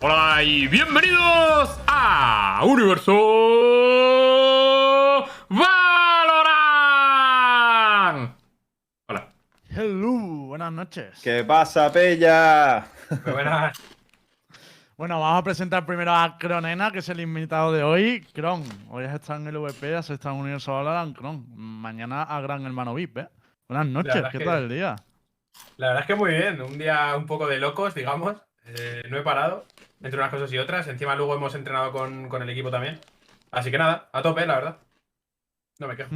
Hola y bienvenidos a Universo Valorant. Hola. Hello, buenas noches. ¿Qué pasa, Pella? Muy buenas. Bueno, vamos a presentar primero a Cronena, que es el invitado de hoy. Cron, hoy has estado en el VP, has estado en Universo Valorant, Cron. Mañana a Gran Hermano VIP, ¿eh? Buenas noches, ¿qué que- tal el día? La verdad es que muy bien. Un día un poco de locos, digamos. Eh, no he parado entre unas cosas y otras. Encima luego hemos entrenado con, con el equipo también. Así que nada, a tope, la verdad. No me quejo.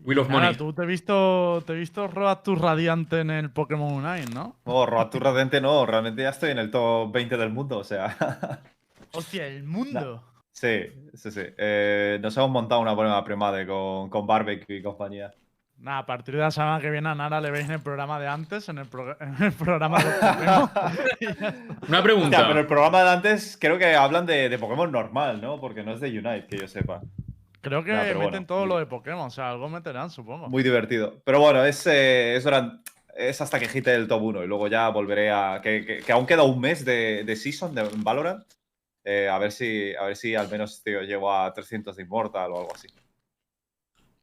Wheel of Nada, Money. tú te he visto, te he visto robar tu radiante en el Pokémon Unite, ¿no? No, robar tu Radente no, realmente ya estoy en el top 20 del mundo, o sea. Hostia, el mundo. sí, sí, sí. Eh, nos hemos montado una buena premade con, con Barbecue y compañía. Nada, a partir de la semana que viene a Nara le veis en el programa de antes, en el, pro- en el programa de Pokémon. Una pregunta. Hostia, pero el programa de antes creo que hablan de, de Pokémon normal, ¿no? Porque no es de Unite, que yo sepa. Creo que Nah, meten bueno, todo muy- lo de Pokémon, o sea, algo meterán, supongo. Muy divertido. Pero bueno, es, eh, es, durante- es hasta que hite el top 1 y luego ya volveré a. Que, que- que aún queda un mes de, de season de Valorant. Eh, a, ver si, a ver si al menos tío, llego a 300 de Immortal o algo así.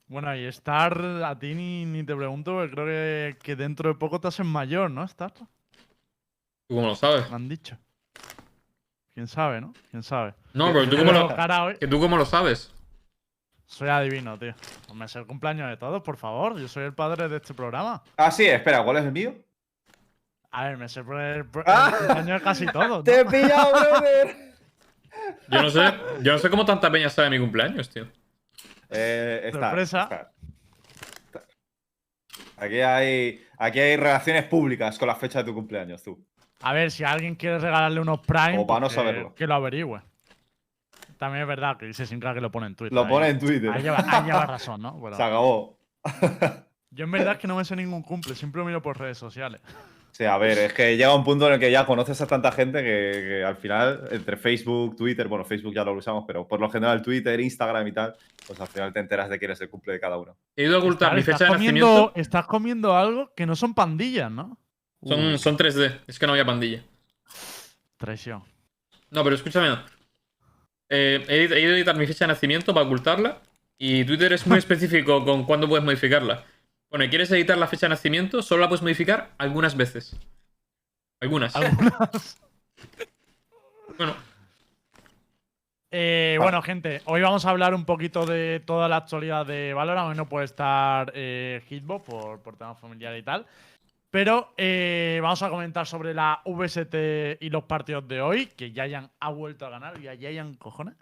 Bueno, y Star, a ti ni, ni te pregunto, porque creo que, que dentro de poco te hacen mayor, ¿no, Star? ¿Tú cómo lo sabes? Me han dicho. ¿Quién sabe, no? ¿Quién sabe? No, pero tú cómo lo, que tú cómo lo sabes. Soy adivino, tío. Me sé el cumpleaños de todos, por favor. Yo soy el padre de este programa. Ah, sí, espera, ¿cuál es el mío? A ver, me sé el, el- el Ah. cumpleaños de casi todos. ¿no? ¡Te he pillado, brother! Yo no sé, yo no sé cómo tanta peña sabe mi cumpleaños, tío. Eh, está, Sorpresa. está. Está. Aquí hay, aquí hay relaciones públicas con la fecha de tu cumpleaños, tú. A ver, si alguien quiere regalarle unos Prime, para no pues que- saberlo. que lo averigüe. También es verdad que dice sin que lo pone en Twitter. Lo ahí- pone en Twitter. Ahí lleva, ahí lleva razón, ¿no? Se acabó. yo en verdad es que no me sé ningún cumple, siempre lo miro por redes sociales. Sí, a ver, es que llega un punto en el que ya conoces a tanta gente que, que al final, entre Facebook, Twitter, bueno, Facebook ya lo usamos, pero por lo general Twitter, Instagram y tal, pues al final te enteras de quién es el cumple de cada uno. He ido a ocultar mi fecha de comiendo- nacimiento. Estás comiendo algo que no son pandillas, ¿no? Son, son 3D, es que no había pandilla. Traición. No, pero escúchame. Eh, he, he ido a editar mi fecha de nacimiento para ocultarla. Y Twitter es muy específico con cuándo puedes modificarla. Pone, ¿quieres editar la fecha de nacimiento? Solo la puedes modificar algunas veces. Algunas. Algunas. Bueno, Eh, bueno, gente, hoy vamos a hablar un poquito de toda la actualidad de Valorant. Hoy no puede estar eh, Hitbox por, por temas familiares y tal. Pero eh, vamos a comentar sobre la VST y los partidos de hoy, que Giant ha vuelto a ganar, y a Giant, cojones.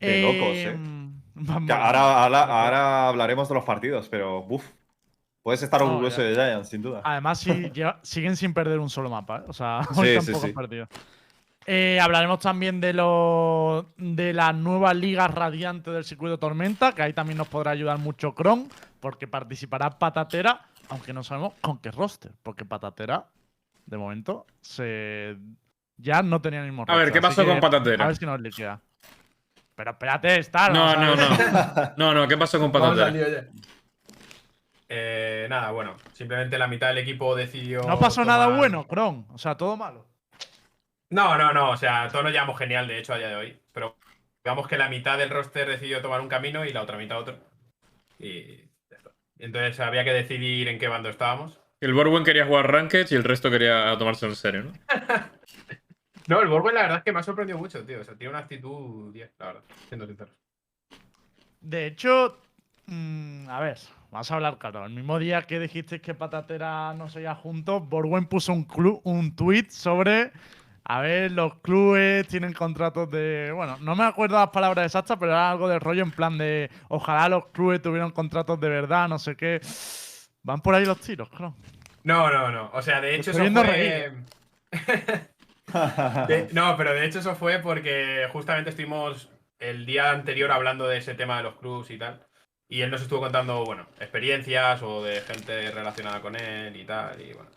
De locos, ¿eh? vamos- Que ahora, ahora, ahora hablaremos de los partidos, pero uff, puedes estar No, orgulloso ya. de Giants, sin duda. Además, sí, lleva- siguen sin perder un solo mapa, ¿eh? O sea, Sí, hoy sí, tampoco sí. han perdido. Eh, hablaremos también de lo, de la nueva liga radiante del circuito Tormenta, que ahí también nos podrá ayudar mucho Kron, porque participará Patatera, aunque no sabemos con qué roster, porque Patatera, de momento, se ya no tenía el mismo a ver, roster, ¿qué pasó que con Patatera? A ver si nos liquida. Pero espérate, Star. No, no, ver. no. No, no, ¿qué pasó con Patatera? Eh, nada, bueno, simplemente la mitad del equipo decidió. No pasó nada bueno, Kron. O sea, todo malo. No, no, no, o sea, todos nos llevamos genial, de hecho, a día de hoy. Pero digamos que la mitad del roster decidió tomar un camino y la otra mitad otro. Y entonces había que decidir en qué bando estábamos. El Borwen quería jugar Ranked y el resto quería tomárselo en serio, ¿no? No, el Borgo la verdad es que me ha sorprendido mucho, tío. O sea, tiene una actitud 10, la verdad, siendo sincero. De hecho, mm, a ver, vamos a hablar claro. El mismo día que dijiste que Patatera no se iba juntos, Borwen puso un, clu- un tweet sobre. A ver, los clubes tienen contratos de. Bueno, no me acuerdo las palabras exactas, pero era algo de rollo en plan de. Ojalá los clubes tuvieran contratos de verdad, no sé qué. Van por ahí los tiros, claro. No, no, no. O sea, de hecho estoy eso fue. De- no, pero de hecho eso fue porque justamente estuvimos el día anterior hablando de ese tema de los clubs y tal. Y él nos estuvo contando, bueno, experiencias o de gente relacionada con él y tal. Y bueno.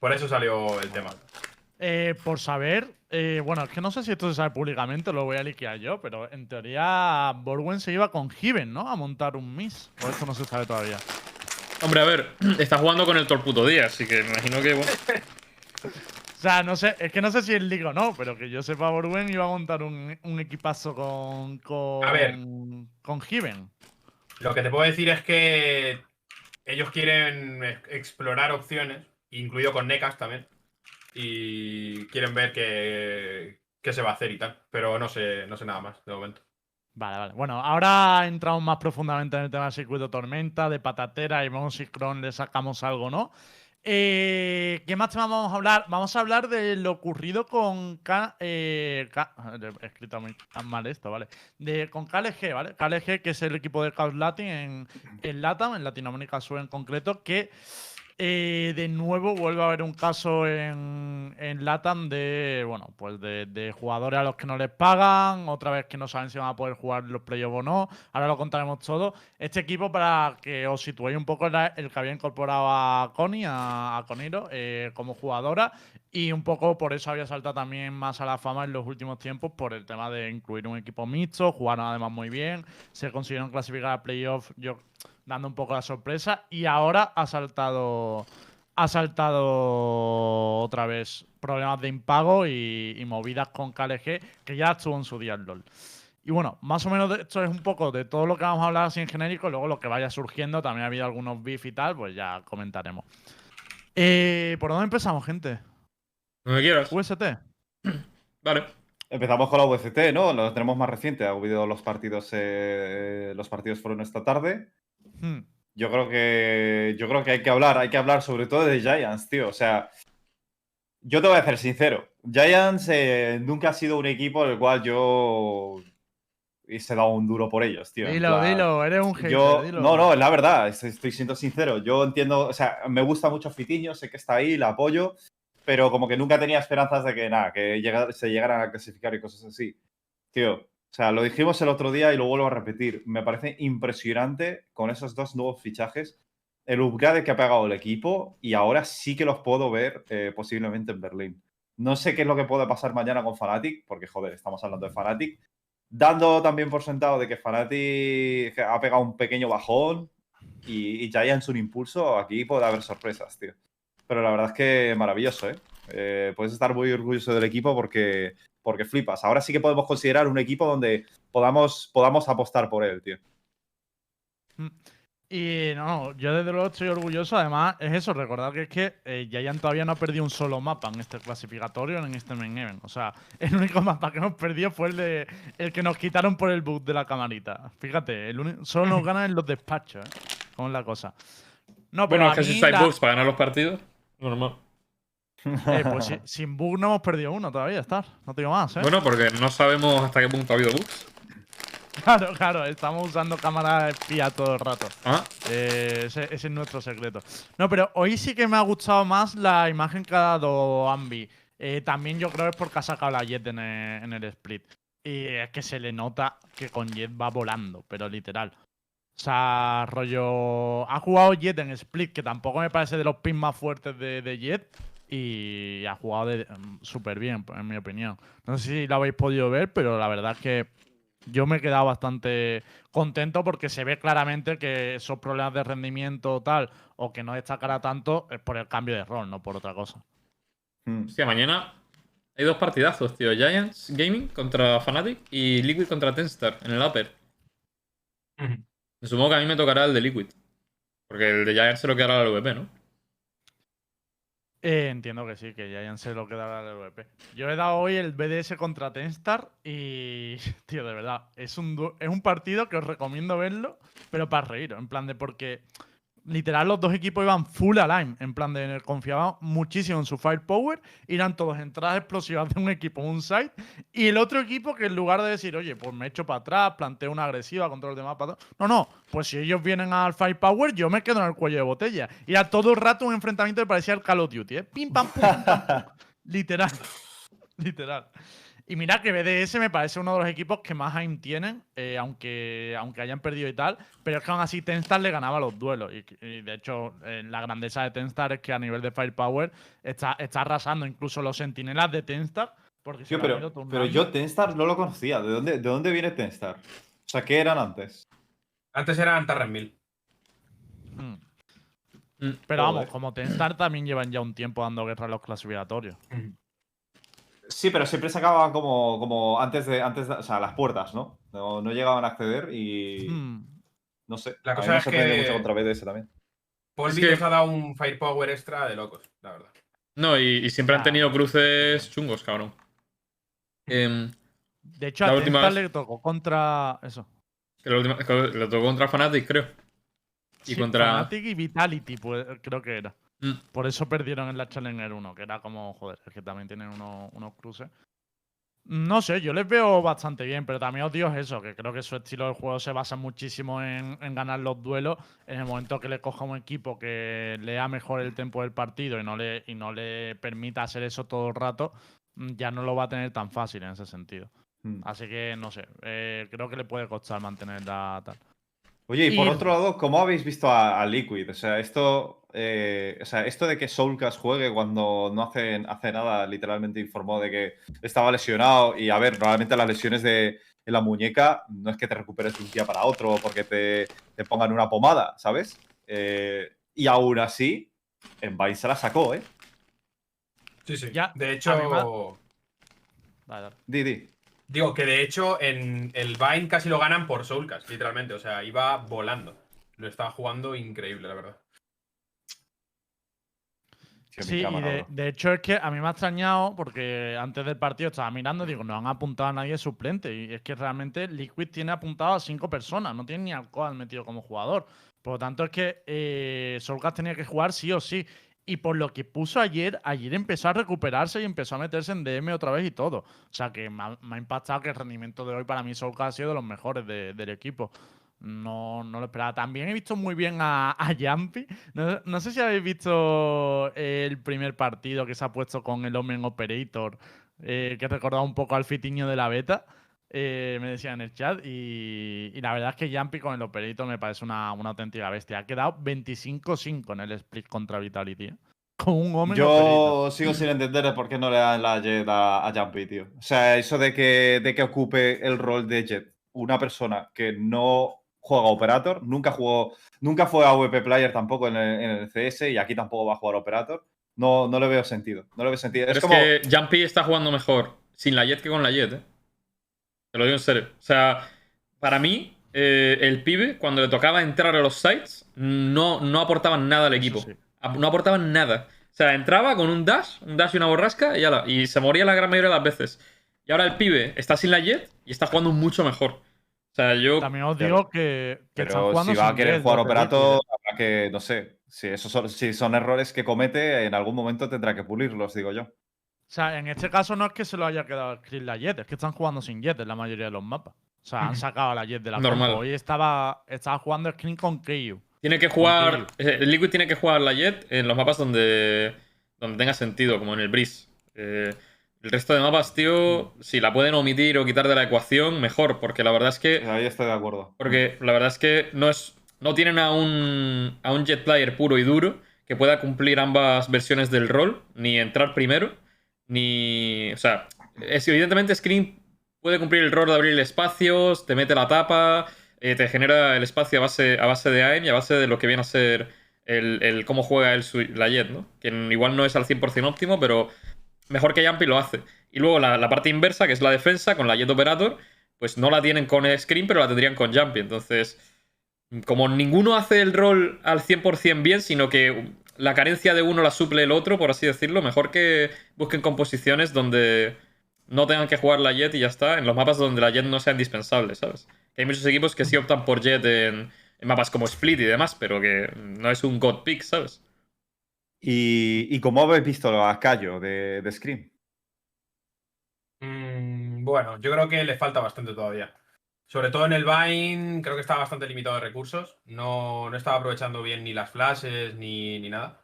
Por eso salió el tema. Eh, por saber, eh, bueno, es que no sé si esto se sabe públicamente, lo voy a liquear yo, pero en teoría Borwen se iba con Given, ¿no? A montar un Miss. O esto no se sabe todavía. Hombre, a ver, está jugando con el todo el puto día, así que me imagino que, bueno. O sea, no sé, es que no sé si es Liga o no, pero que yo sepa, Borwen iba a montar un, un equipazo con. con. A ver. con Given. Lo que te puedo decir es que ellos quieren ex- explorar opciones, incluido con NECAS también. Y quieren ver qué, qué se va a hacer y tal. Pero no sé, no sé nada más de momento. Vale, vale. Bueno, ahora entramos más profundamente en el tema del circuito tormenta, de patatera y vemos si Cron le sacamos algo, ¿no? Eh, ¿Qué más temas vamos a hablar? Vamos a hablar de lo ocurrido con K, eh, K- he escrito muy mal esto, ¿vale? De, con KLG, ¿vale? KLG, que es el equipo de Chaos Latin en, en LATAM, en Latinoamérica Sur en concreto, que eh, de nuevo vuelve a haber un caso en, en LATAM de, bueno, pues de, de jugadores a los que no les pagan, otra vez que no saben si van a poder jugar los playoffs o no. Ahora lo contaremos todo. Este equipo, para que os situéis un poco, era el que había incorporado a Connie, a, a Coniro, eh, como jugadora. Y un poco por eso había saltado también más a la fama en los últimos tiempos, por el tema de incluir un equipo mixto. Jugaron además muy bien. Se consiguieron clasificar a playoffs. Yo dando un poco la sorpresa y ahora ha saltado ha saltado otra vez problemas de impago y, y movidas con KLG que ya estuvo en su día el LOL. Y bueno, más o menos de- esto es un poco de todo lo que vamos a hablar así en genérico, luego lo que vaya surgiendo, también ha habido algunos beef y tal, pues ya comentaremos. Eh, ¿Por dónde empezamos, gente? Donde quieras. UST. Vale. Empezamos con la VCT, ¿no? Lo tenemos más reciente. Ha habido los partidos. eh, los partidos fueron esta tarde. Hmm. Yo creo que. Yo creo que hay que hablar. Hay que hablar sobre todo de Giants, tío. O sea. Yo te voy a ser sincero. Giants eh, nunca ha sido un equipo el cual yo. Hice dado un duro por ellos, tío. Dilo, plan- dilo, eres un hater, Yo, dilo. no, no, es la verdad, es- estoy siendo sincero. Yo entiendo, o sea, me gusta mucho Fitiño, sé que está ahí, la apoyo, pero como que nunca tenía esperanzas de que nada, que llega- se llegaran a clasificar y cosas así. Tío, o sea, lo dijimos el otro día y lo vuelvo a repetir. Me parece impresionante con esos dos nuevos fichajes el upgrade que ha pegado el equipo y ahora sí que los puedo ver eh, posiblemente en Berlín. No sé qué es lo que puede pasar mañana con Fnatic, porque joder, estamos hablando de Fnatic. Dando también por sentado de que Fnatic ha pegado un pequeño bajón y, y Giants un impulso, aquí puede haber sorpresas, tío. Pero la verdad es que maravilloso, ¿eh? Eh, puedes estar muy orgulloso del equipo porque, porque flipas. Ahora sí que podemos considerar un equipo donde podamos, podamos apostar por él, tío. Y no, yo desde luego estoy orgulloso. Además, es eso, recordad que es que eh, Giant todavía no ha perdido un solo mapa en este clasificatorio en este main event. O sea, el único mapa que hemos perdido fue el de el que nos quitaron por el bug de la camarita. Fíjate, el solo nos ganan en los despachos, ¿eh? ¿Cómo es la cosa? No, pero Bueno, es que si estáis la- bugs para ganar los partidos, normal. Eh, pues si- sin bug no hemos perdido uno todavía, estar. No te digo más, ¿eh? Bueno, porque no sabemos hasta qué punto ha habido bugs. Claro, claro, estamos usando cámara espía todo el rato. Ah, Eh, ese, ese es nuestro secreto. No, pero hoy sí que me ha gustado más la imagen que ha dado Ambi. Eh, también yo creo que es porque ha sacado la Jet en el, en el split. Y es que se le nota que con Jet va volando, pero literal. O sea, rollo. Ha jugado Jet en split, que tampoco me parece de los pins más fuertes de, de Jet. Y ha jugado mm, súper bien, en mi opinión. No sé si lo habéis podido ver, pero la verdad es que yo me he quedado bastante contento porque se ve claramente que esos problemas de rendimiento tal o que no destacará tanto es por el cambio de rol, no por otra cosa. Hmm. hostia, mañana hay dos partidazos, tío. Giants Gaming contra Fnatic y Liquid contra Tenstar en el Upper. Me supongo que a mí me tocará el de Liquid. Porque el de Giants se lo quedará al VP, ¿no? Eh, entiendo que sí, que ya se lo quedará el VP. Yo he dado hoy el BDS contra Tenstar y, tío, de verdad, es un, es un partido que os recomiendo verlo, pero para reír, en plan de porque literal los dos equipos iban full align, en plan de confiaban muchísimo en su firepower, eran todos entradas explosivas de un equipo un site, y el otro equipo que en lugar de decir, oye, pues me echo para atrás, planteo una agresiva, control de mapa, todo", no, no, pues si ellos vienen al firepower, yo me quedo en el cuello de botella. Y era todo el rato un enfrentamiento que parecía el Call of Duty, ¿eh? Pim, pam, pum, pim, pam, pum. Literal. Literal. Y mira que BDS me parece uno de los equipos que más aim tienen, eh, aunque, aunque hayan perdido y tal, pero es que aún así Tenstar le ganaba los duelos. Y, y de hecho, eh, la grandeza de Tenstar es que a nivel de firepower está, está arrasando incluso los sentinelas de Tenstar. Porque Tío, pero, yo Tenstar no lo conocía. ¿De dónde, ¿De dónde viene Tenstar? O sea, ¿qué eran antes? Antes eran Tarren 1000. Mm. Mm. Pero vamos, como Tenstar también llevan ya un tiempo dando guerra a los clasificatorios. Sí, pero siempre se acababan como, como antes de, antes de, o sea, las puertas, ¿no? No, no llegaban a acceder y Hmm. no sé. La a mí cosa me es sorprende que- mucho contra BDS también. Paul Es que- les ha dado un firepower extra de locos, la verdad. No, y, y siempre han Ah. tenido cruces chungos, cabrón. Em, De hecho, La a última vez- le tocó contra. Eso. que la última- que le tocó contra Fnatic, creo. Y Sí, contra. Fnatic y Vitality, pues, creo que era. Mm. Por eso perdieron en la Challenger 1, que era como, joder, es que también tienen unos, unos cruces. No sé, yo les veo bastante bien, pero también os digo eso, que creo que su estilo de juego se basa muchísimo en, en ganar los duelos. En el momento que le coja un equipo que lea mejor el tempo del partido y no le, y no le permita hacer eso todo el rato, mm, ya no lo va a tener tan fácil en ese sentido. Mm. Así que no sé, eh, creo que le puede costar mantenerla tal. Oye, y por otro lado, ¿cómo habéis visto a, a Liquid? O sea, esto, eh, o sea, esto de que Soulcast juegue cuando no hace, hace nada, literalmente informó de que estaba lesionado. Y a ver, normalmente las lesiones de en la muñeca no es que te recuperes de un día para otro porque te, te pongan una pomada, ¿sabes? Eh, y aún así, en Vine se la sacó, ¿eh? Sí, sí. Ya, de a hecho, Vale, dale. Di, di. Digo que de hecho en el Vine casi lo ganan por Soulcast, literalmente. O sea, iba volando. Lo estaba jugando increíble, la verdad. Sí, y de, hecho es que a mí me ha extrañado porque antes del partido estaba mirando y digo, no han apuntado a nadie suplente. Y es que realmente Liquid tiene apuntado a cinco personas, no tiene ni al metido como jugador. Por lo tanto, es que eh, tenía que jugar sí o sí. Y por lo que puso ayer, ayer empezó a recuperarse y empezó a meterse en DM otra vez y todo. O sea que me ha, impactado que el rendimiento de hoy para mí Solcast ha sido de los mejores de- del equipo. No, no lo esperaba. También he visto muy bien a. No, no sé si habéis visto el primer partido que se ha puesto con el Omen Operator, eh, que recordaba un poco al fitiño de la beta. Eh, me decía en el chat. Y, y la verdad es que Jumpy con el Operator me parece una, una auténtica bestia. Ha quedado 25-5 en el split contra Vitality. ¿eh? Con un Operator. Yo sigo sin entender por qué no le dan la Jet a, a Jumpy, tío. O sea, eso de que, de que ocupe el rol de Jet una persona que no juega Operator, nunca jugó, nunca fue AWP Player tampoco en el, en el CS y aquí tampoco va a jugar Operator. No, no le veo sentido. No le veo sentido. Pero Es es, como. que Jumpy está jugando mejor sin la Jet que con la Jet, ¿eh? Te lo digo en serio. O sea, para mí, eh, el pibe, cuando le tocaba entrar a los sites, no, no aportaban nada al equipo. sí. No aportaban nada. O sea, entraba con un dash, un dash y una borrasca y, ala, y se moría la gran mayoría de las veces. Y ahora el pibe está sin la Jet y está jugando mucho mejor. O sea, yo. También os Claro. digo que, Pero jugando si va a querer Jet, jugar ¿eh? habrá que, no sé, si, esos son, si son errores que comete, en algún momento tendrá que pulirlos, digo yo. O sea, en este caso no es que se lo haya quedado Chris la Jet, es que están jugando sin Jet en la mayoría de los mapas. O sea, han sacado a la Jet de la Normal. Hoy estaba, estaba jugando Screen con KU. Tiene que jugar. eh, El Liquid tiene que jugar la Jet en los mapas donde, donde tenga sentido, como en el Breeze. Eh, el resto de mapas, tío, si la pueden omitir o quitar de la ecuación, mejor, porque la verdad es que. Ahí estoy de acuerdo. Porque la verdad es que no es. No tienen a un. a un jet player puro y duro que pueda cumplir ambas versiones del rol, ni entrar primero, ni. O sea, es, evidentemente Screen puede cumplir el rol de abrir espacios, te mete la tapa, eh, te genera el espacio a base, a base de AIM y a base de lo que viene a ser el, el cómo juega su- la Jet, ¿no? Que igual no es al 100% óptimo, pero mejor que Jumpy lo hace. Y luego la, la parte inversa, que es la defensa, con la Jet Operator, pues no la tienen con Screen, pero la tendrían con Jumpy. Entonces, como ninguno hace el rol al 100% bien, sino que la carencia de uno la suple el otro, por así decirlo, mejor que busquen composiciones donde no tengan que jugar la Jet y ya está, en los mapas donde la Jet no sea indispensable, ¿sabes? Que hay muchos equipos que sí optan por Jet en, en mapas como Split y demás, pero que no es un God Pick, ¿sabes? ¿Y, y cómo habéis visto a Cayo de, de Scream? Mm, bueno, yo creo que le falta bastante todavía. Sobre todo en el Vine, creo que está bastante limitado de recursos. No, no estaba aprovechando bien ni las flashes ni, ni nada.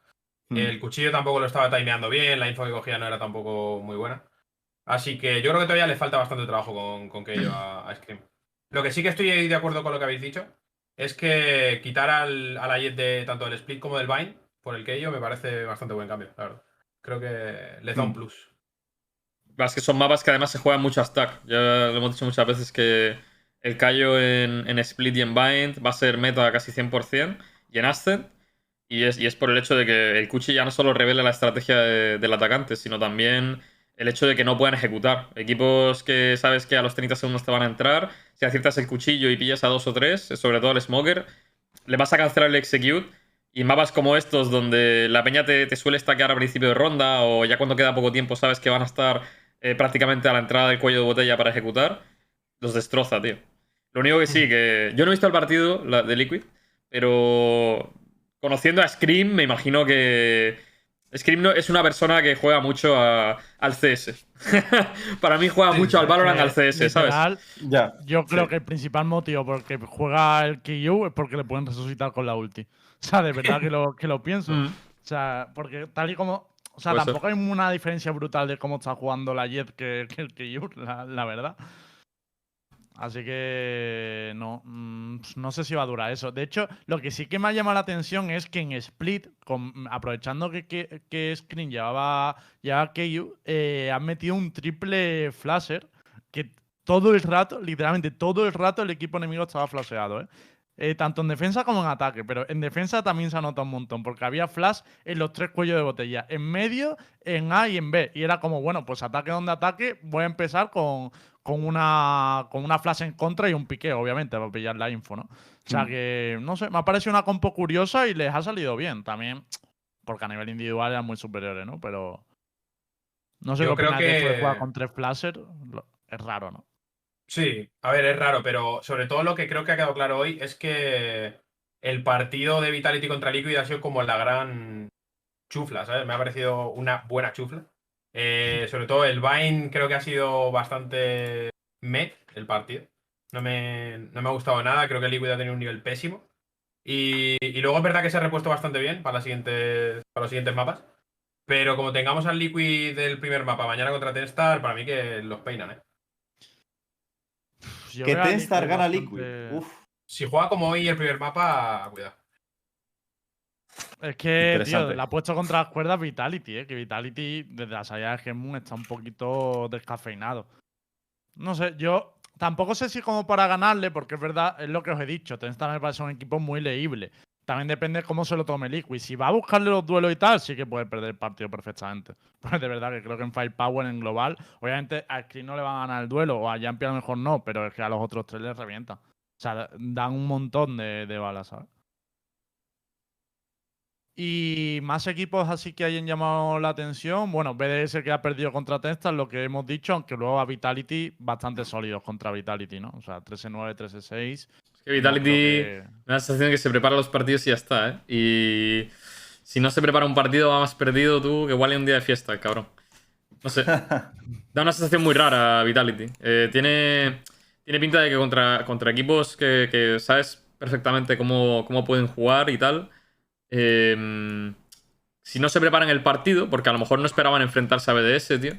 Hmm. El cuchillo tampoco lo estaba timeando bien, la info que cogía no era tampoco muy buena. Así que yo creo que todavía le falta bastante trabajo con, con Keio a, a Scream. Lo que sí que estoy de acuerdo con lo que habéis dicho es que quitar al, a la Jet de tanto del Split como del Vine por el Keio me parece bastante buen cambio, la verdad. Creo que le da un Mm. plus. Es que son mapas que además se juegan mucho a stack. Ya lo hemos dicho muchas veces que el Kaio en, en Split y en Bind va a ser meta casi 100% y en Ascent. Y es, y es por el hecho de que el Kuchi ya no solo revela la estrategia de- del atacante, sino también el hecho de que no puedan ejecutar. Equipos que sabes que a los 30 segundos te van a entrar, si aciertas el cuchillo y pillas a dos o tres, sobre todo al Smoker, le vas a cancelar el execute. Y mapas como estos, donde la peña te, te suele stackear a principio de ronda, o ya cuando queda poco tiempo sabes que van a estar eh, prácticamente a la entrada del cuello de botella para ejecutar, los destroza, tío. Lo único que sí, que yo no he visto el partido la- de Liquid, pero conociendo a Scream, me imagino que Scream no- es una persona que juega mucho a- al CS. Para mí juega Sí, mucho al Valorant, Que, al CS, ¿sabes? Ya. Yo creo Sí. que el principal motivo por el que juega el KU es porque le pueden resucitar con la ulti. O sea, de verdad que lo, que lo pienso. Mm. O sea, porque tal y como. O sea, Puede ser. tampoco hay una diferencia brutal de cómo está jugando la Jet que, que el KU, la, la verdad. Así que no, mm, no sé si va a durar eso. De hecho, lo que sí que me ha llamado la atención es que en Split, aprovechando que, que, que Screen llevaba ya KU, eh, han metido un triple flasher que todo el rato, literalmente todo el rato, el equipo enemigo estaba flasheado, ¿eh? Eh, tanto en defensa como en ataque, pero en defensa también se ha notado un montón, porque había flash en los tres cuellos de botella, en medio, en A y en B, y era como, bueno, pues ataque donde ataque, voy a empezar con, con, una, con una flash en contra y un piqueo, obviamente, para pillar la info, ¿no? O sea Mm. que, no sé, me ha parecido una compo curiosa y les ha salido bien, también, porque a nivel individual eran muy superiores, ¿no? Pero no sé Yo qué creo de que- jugar con tres flashers, lo- es raro, ¿no? Sí, a ver, es raro, pero sobre todo lo que creo que ha quedado claro hoy es que el partido de Vitality contra Liquid ha sido como la gran chufla, ¿sabes? Me ha parecido una buena chufla. Eh, sobre todo el Vine creo que ha sido bastante met el partido. No me, no me ha gustado nada, creo que Liquid ha tenido un nivel pésimo. Y, y luego es verdad que se ha repuesto bastante bien para, las siguientes, para los siguientes mapas. Pero como tengamos al Liquid del primer mapa mañana contra Tenstar, para mí que los peinan, ¿eh? Yo Que Tenstar gana bastante- Liquid. Uf. Si juega como hoy el primer mapa, cuidado. Es que, tío, la ha puesto contra las cuerdas Vitality, ¿eh? Que Vitality, desde la salida de Gemun, está un poquito descafeinado. No sé, yo tampoco sé si como para ganarle, porque es verdad, es lo que os he dicho. Tenstar me parece un equipo muy leíble. También depende cómo se lo tome Liquid. Si va a buscarle los duelos y tal, sí que puede perder el partido perfectamente. Pues de verdad que creo que en Firepower, en global, obviamente a Screen no le van a ganar el duelo, o a Jumpy a lo mejor no, pero es que a los otros tres les revientan. O sea, dan un montón de, de balas, ¿sabes? Y más equipos así que hayan llamado la atención. Bueno, BDS que ha perdido contra Testas, lo que hemos dicho, aunque luego a Vitality bastante sólidos contra Vitality, ¿no? O sea, 13-9, 13-6. Es que Vitality creo me da la sensación de que se prepara los partidos y ya está, ¿eh? Y si no se prepara un partido, va más perdido tú que igual en un día de fiesta, cabrón. No sé. Da una sensación muy rara a Vitality. Eh, tiene, tiene pinta de que contra, contra equipos que, que sabes perfectamente cómo, cómo pueden jugar y tal. Eh, si no se preparan el partido, porque a lo mejor no esperaban enfrentarse a BDS, tío.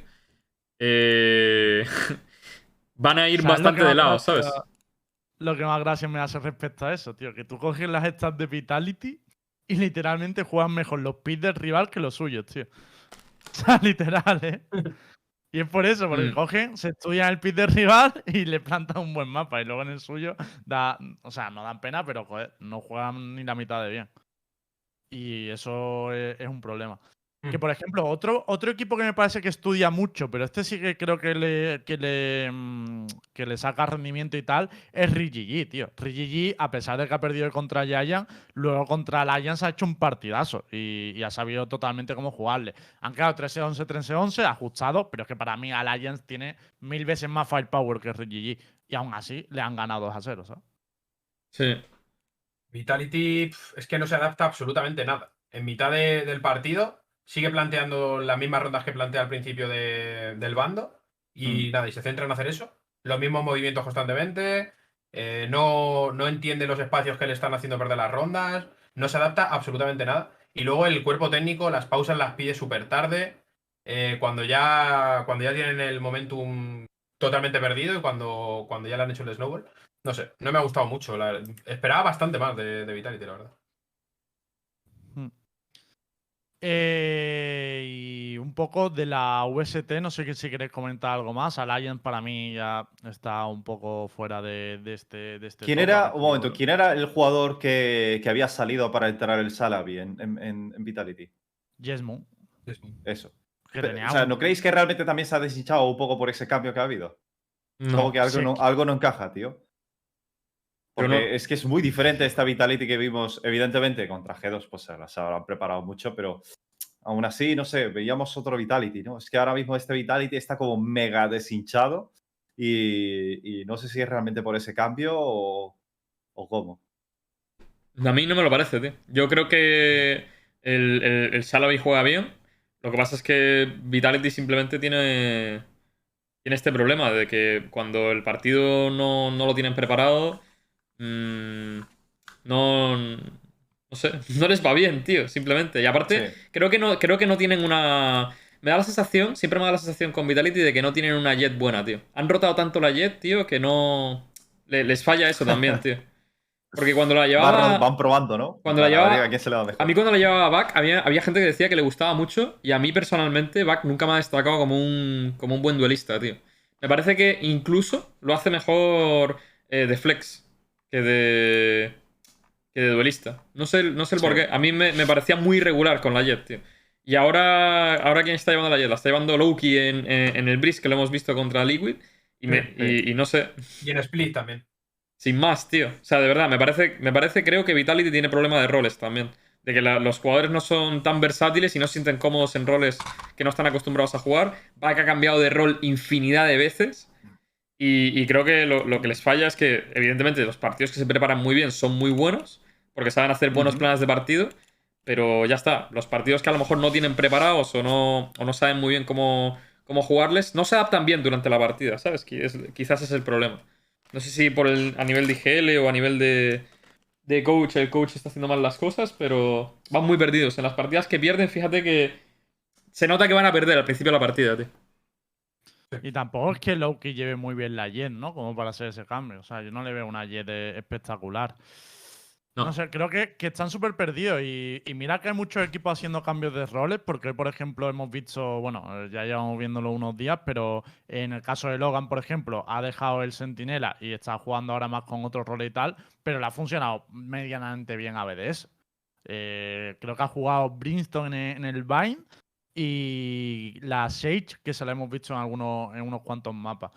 eh, van a ir ¿Sabes lo bastante de lado, gracia- ¿sabes? Lo que más gracia me hace respecto a eso, tío. Que tú coges las stats de Vitality y literalmente juegan mejor los pits del rival que los suyos, tío. O sea, literal, ¿eh? Y es por eso, porque Mm. cogen, se estudian el pit del rival y le plantan un buen mapa. Y luego en el suyo, da, o sea, no dan pena, pero joder, no juegan ni la mitad de bien. Y eso es, es un problema. Que Mm. por ejemplo, otro, otro equipo que me parece que estudia mucho, pero este sí que creo que le, que le, mm, que le saca rendimiento y tal, es RGG, tío. RGG, a pesar de que ha perdido contra Giant, luego contra Alliance ha hecho un partidazo y, y ha sabido totalmente cómo jugarle. Han quedado 13-11, 13-11, ajustado, pero es que para mí Alliance tiene mil veces más firepower que RGG y aún así le han ganado 2 a 0, ¿sabes? Sí. Vitality pf, es que no se adapta absolutamente nada. En mitad de- del partido sigue planteando las mismas rondas que plantea al principio de- del bando y nada, y se centra en hacer eso. Los mismos movimientos constantemente. eh, no, no entiende los espacios que le están haciendo perder las rondas. No se adapta absolutamente nada. Y luego el cuerpo técnico las pausas las pide súper tarde. eh, cuando, ya, cuando ya tienen el momentum totalmente perdido y cuando, cuando ya le han hecho el snowball. No sé, no me ha gustado mucho. la- esperaba bastante más de, de Vitality, la verdad. Eh, y un poco de la VST, no sé si queréis comentar algo más. Alliance para mí ya está un poco fuera de, de este, de este ¿Quién era, un momento, quién era el jugador que, que había salido para entrar el en- en- en Vitality? Jesmo, Eso. O sea, ¿no creéis que realmente también se ha deshinchado un poco por ese cambio que ha habido? No. Como que algo, sí. no, algo no encaja, tío. Porque no- es que es muy diferente esta Vitality que vimos, evidentemente, contra G2, pues se las habrán preparado mucho, pero aún así, no sé, veíamos otro Vitality, ¿no? Es que ahora mismo este Vitality está como mega deshinchado y, y no sé si es realmente por ese cambio o, o cómo. A mí no me lo parece, tío. Yo creo que el, el, el Salavi juega bien. Lo que pasa es que Vitality simplemente tiene, tiene este problema de que cuando el partido no, no lo tienen preparado, mm, no, no sé, no les va bien, tío, simplemente. Y aparte, Sí. creo, que no, creo que no tienen una... Me da la sensación, siempre me da la sensación con Vitality de que no tienen una jet buena, tío. Han rotado tanto la jet, tío, que no... le- les falla eso también, tío. Porque cuando la llevaba... van probando, ¿no? cuando la llevaba- ¿A quién se le da mejor? A mí cuando la llevaba Back había, había gente que decía que le gustaba mucho y a mí personalmente Back nunca me ha destacado como un, como un buen duelista, tío. Me parece que incluso lo hace mejor eh, de flex que de, que de duelista. No sé, no sé el Sí. por qué. A mí me, me parecía muy irregular con la Jet, tío. Y ahora, ahora ¿quién está llevando la Jet? La está llevando Loki en, en, en el Breeze que lo hemos visto contra Liquid. Y, me- Sí. y- y no sé, Y en Split también. Sin más, tío. O sea, de verdad, me parece, me parece creo que Vitality tiene problema de roles también. De que la- los jugadores no son tan versátiles y no se sienten cómodos en roles que no están acostumbrados a jugar. Bak ha cambiado de rol infinidad de veces. Y, y creo que lo, lo que les falla es que, evidentemente, los partidos que se preparan muy bien son muy buenos. Porque saben hacer buenos planes de partido. Pero ya está. Los partidos que a lo mejor no tienen preparados o no, o no saben muy bien cómo, cómo jugarles, no se adaptan bien durante la partida, ¿sabes? Es- quizás ese es el problema. No sé si por el, a nivel de IGL o a nivel de, de coach, el coach está haciendo mal las cosas, pero van muy perdidos. En las partidas que pierden, fíjate que se nota que van a perder al principio de la partida, tío. Y tampoco es que Loki lleve muy bien la Jet, ¿no? Como para hacer ese cambio. O sea, yo no le veo una Jet eh, espectacular. No. No, sé, creo que, que están súper perdidos. Y, y mira que hay muchos equipos haciendo cambios de roles, porque hoy, por ejemplo, hemos visto, bueno, eh, ya llevamos viéndolo unos días, pero en el caso de Logan, por ejemplo, ha dejado el Sentinela y está jugando ahora más con otro rol y tal, pero le ha funcionado medianamente bien a. Eh, creo que ha jugado Brimstone en el Vine y la Sage, que se la hemos visto en, algunos, en unos cuantos mapas.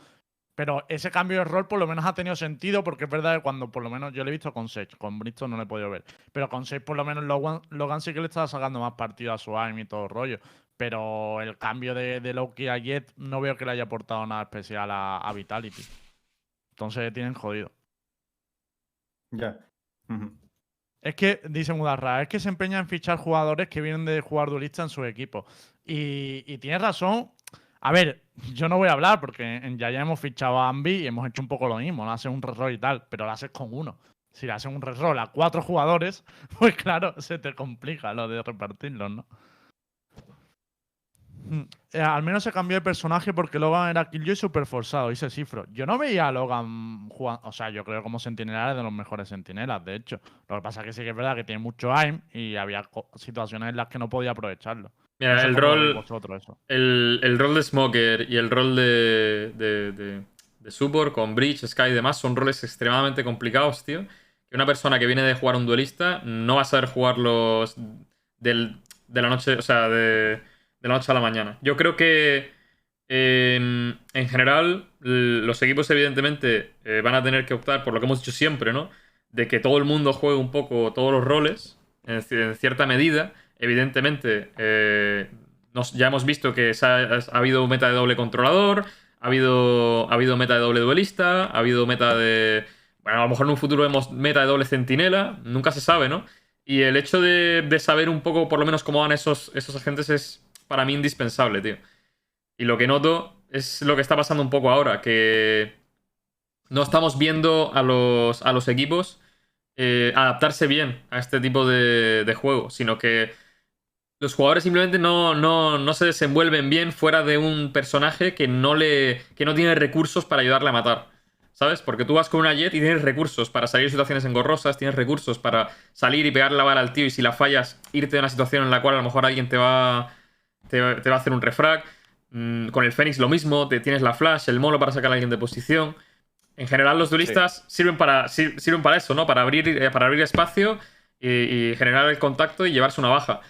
Pero ese cambio de rol por lo menos ha tenido sentido porque es verdad que cuando por lo menos yo lo he visto con Sage, con Brimstone no lo he podido ver. Pero con Sage por lo menos Logan, Logan sí que le estaba sacando más partido a su aim y todo el rollo. Pero el cambio de, de Loki a Jet no veo que le haya aportado nada especial a, a Vitality. Entonces tienen jodido. Ya. Es que, dice Mudarra, es que se empeña en fichar jugadores que vienen de jugar duelista en su equipo. Y, y tienes razón. A ver, yo no voy a hablar porque en ya hemos fichado a Ambi y hemos hecho un poco lo mismo, no haces un reroll y tal, pero lo haces con uno. Si le haces un reroll a cuatro jugadores, pues claro, se te complica lo de repartirlos, ¿no? Mm, eh, al menos se cambió de personaje porque Logan era Killjoy súper forzado, dice Cifro. Yo no veía a Logan jugando, o sea, yo creo como sentinela de los mejores sentinelas, de hecho. Lo que pasa es que sí que es verdad que tiene mucho aim y había situaciones en las que no podía aprovecharlo. Mira, el rol, vosotros el, el rol de Smoker y el rol de, de, de, de Support con Breach, Sky y demás son roles extremadamente complicados, tío. Que una persona que viene de jugar un duelista no va a saber jugarlos del, de la noche, o sea, de, de la noche a la mañana. Yo creo que en, en general los equipos evidentemente eh, van a tener que optar por lo que hemos dicho siempre, ¿no? De que todo el mundo juegue un poco todos los roles en cierta medida. Evidentemente, eh, nos- ya hemos visto que ha habido meta de doble controlador, ha habido, ha habido meta de doble duelista, ha habido meta de... Bueno, a lo mejor en un futuro vemos meta de doble centinela, nunca se sabe, ¿no? Y el hecho de, de saber un poco, por lo menos, cómo van esos, esos agentes es para mí indispensable, tío. Y lo que noto es lo que está pasando un poco ahora, que no estamos viendo a los, a los equipos eh, adaptarse bien a este tipo de, de juego, sino que los jugadores simplemente no, no, no se desenvuelven bien fuera de un personaje que no, le, que no tiene recursos para ayudarle a matar. ¿sabes? Porque tú vas con una jet y tienes recursos para salir de situaciones engorrosas, tienes recursos para salir y pegar la bala al tío y si la fallas, irte a una situación en la cual a lo mejor alguien te va, te, va- te va a hacer un refrag. Mm, con el Fénix lo mismo, te tienes la flash, el mono para sacar a alguien de posición. En general, los duelistas sirven, para, sir- sirven para eso, ¿no? Para abrir, eh, para abrir espacio y, y generar el contacto y llevarse una baja.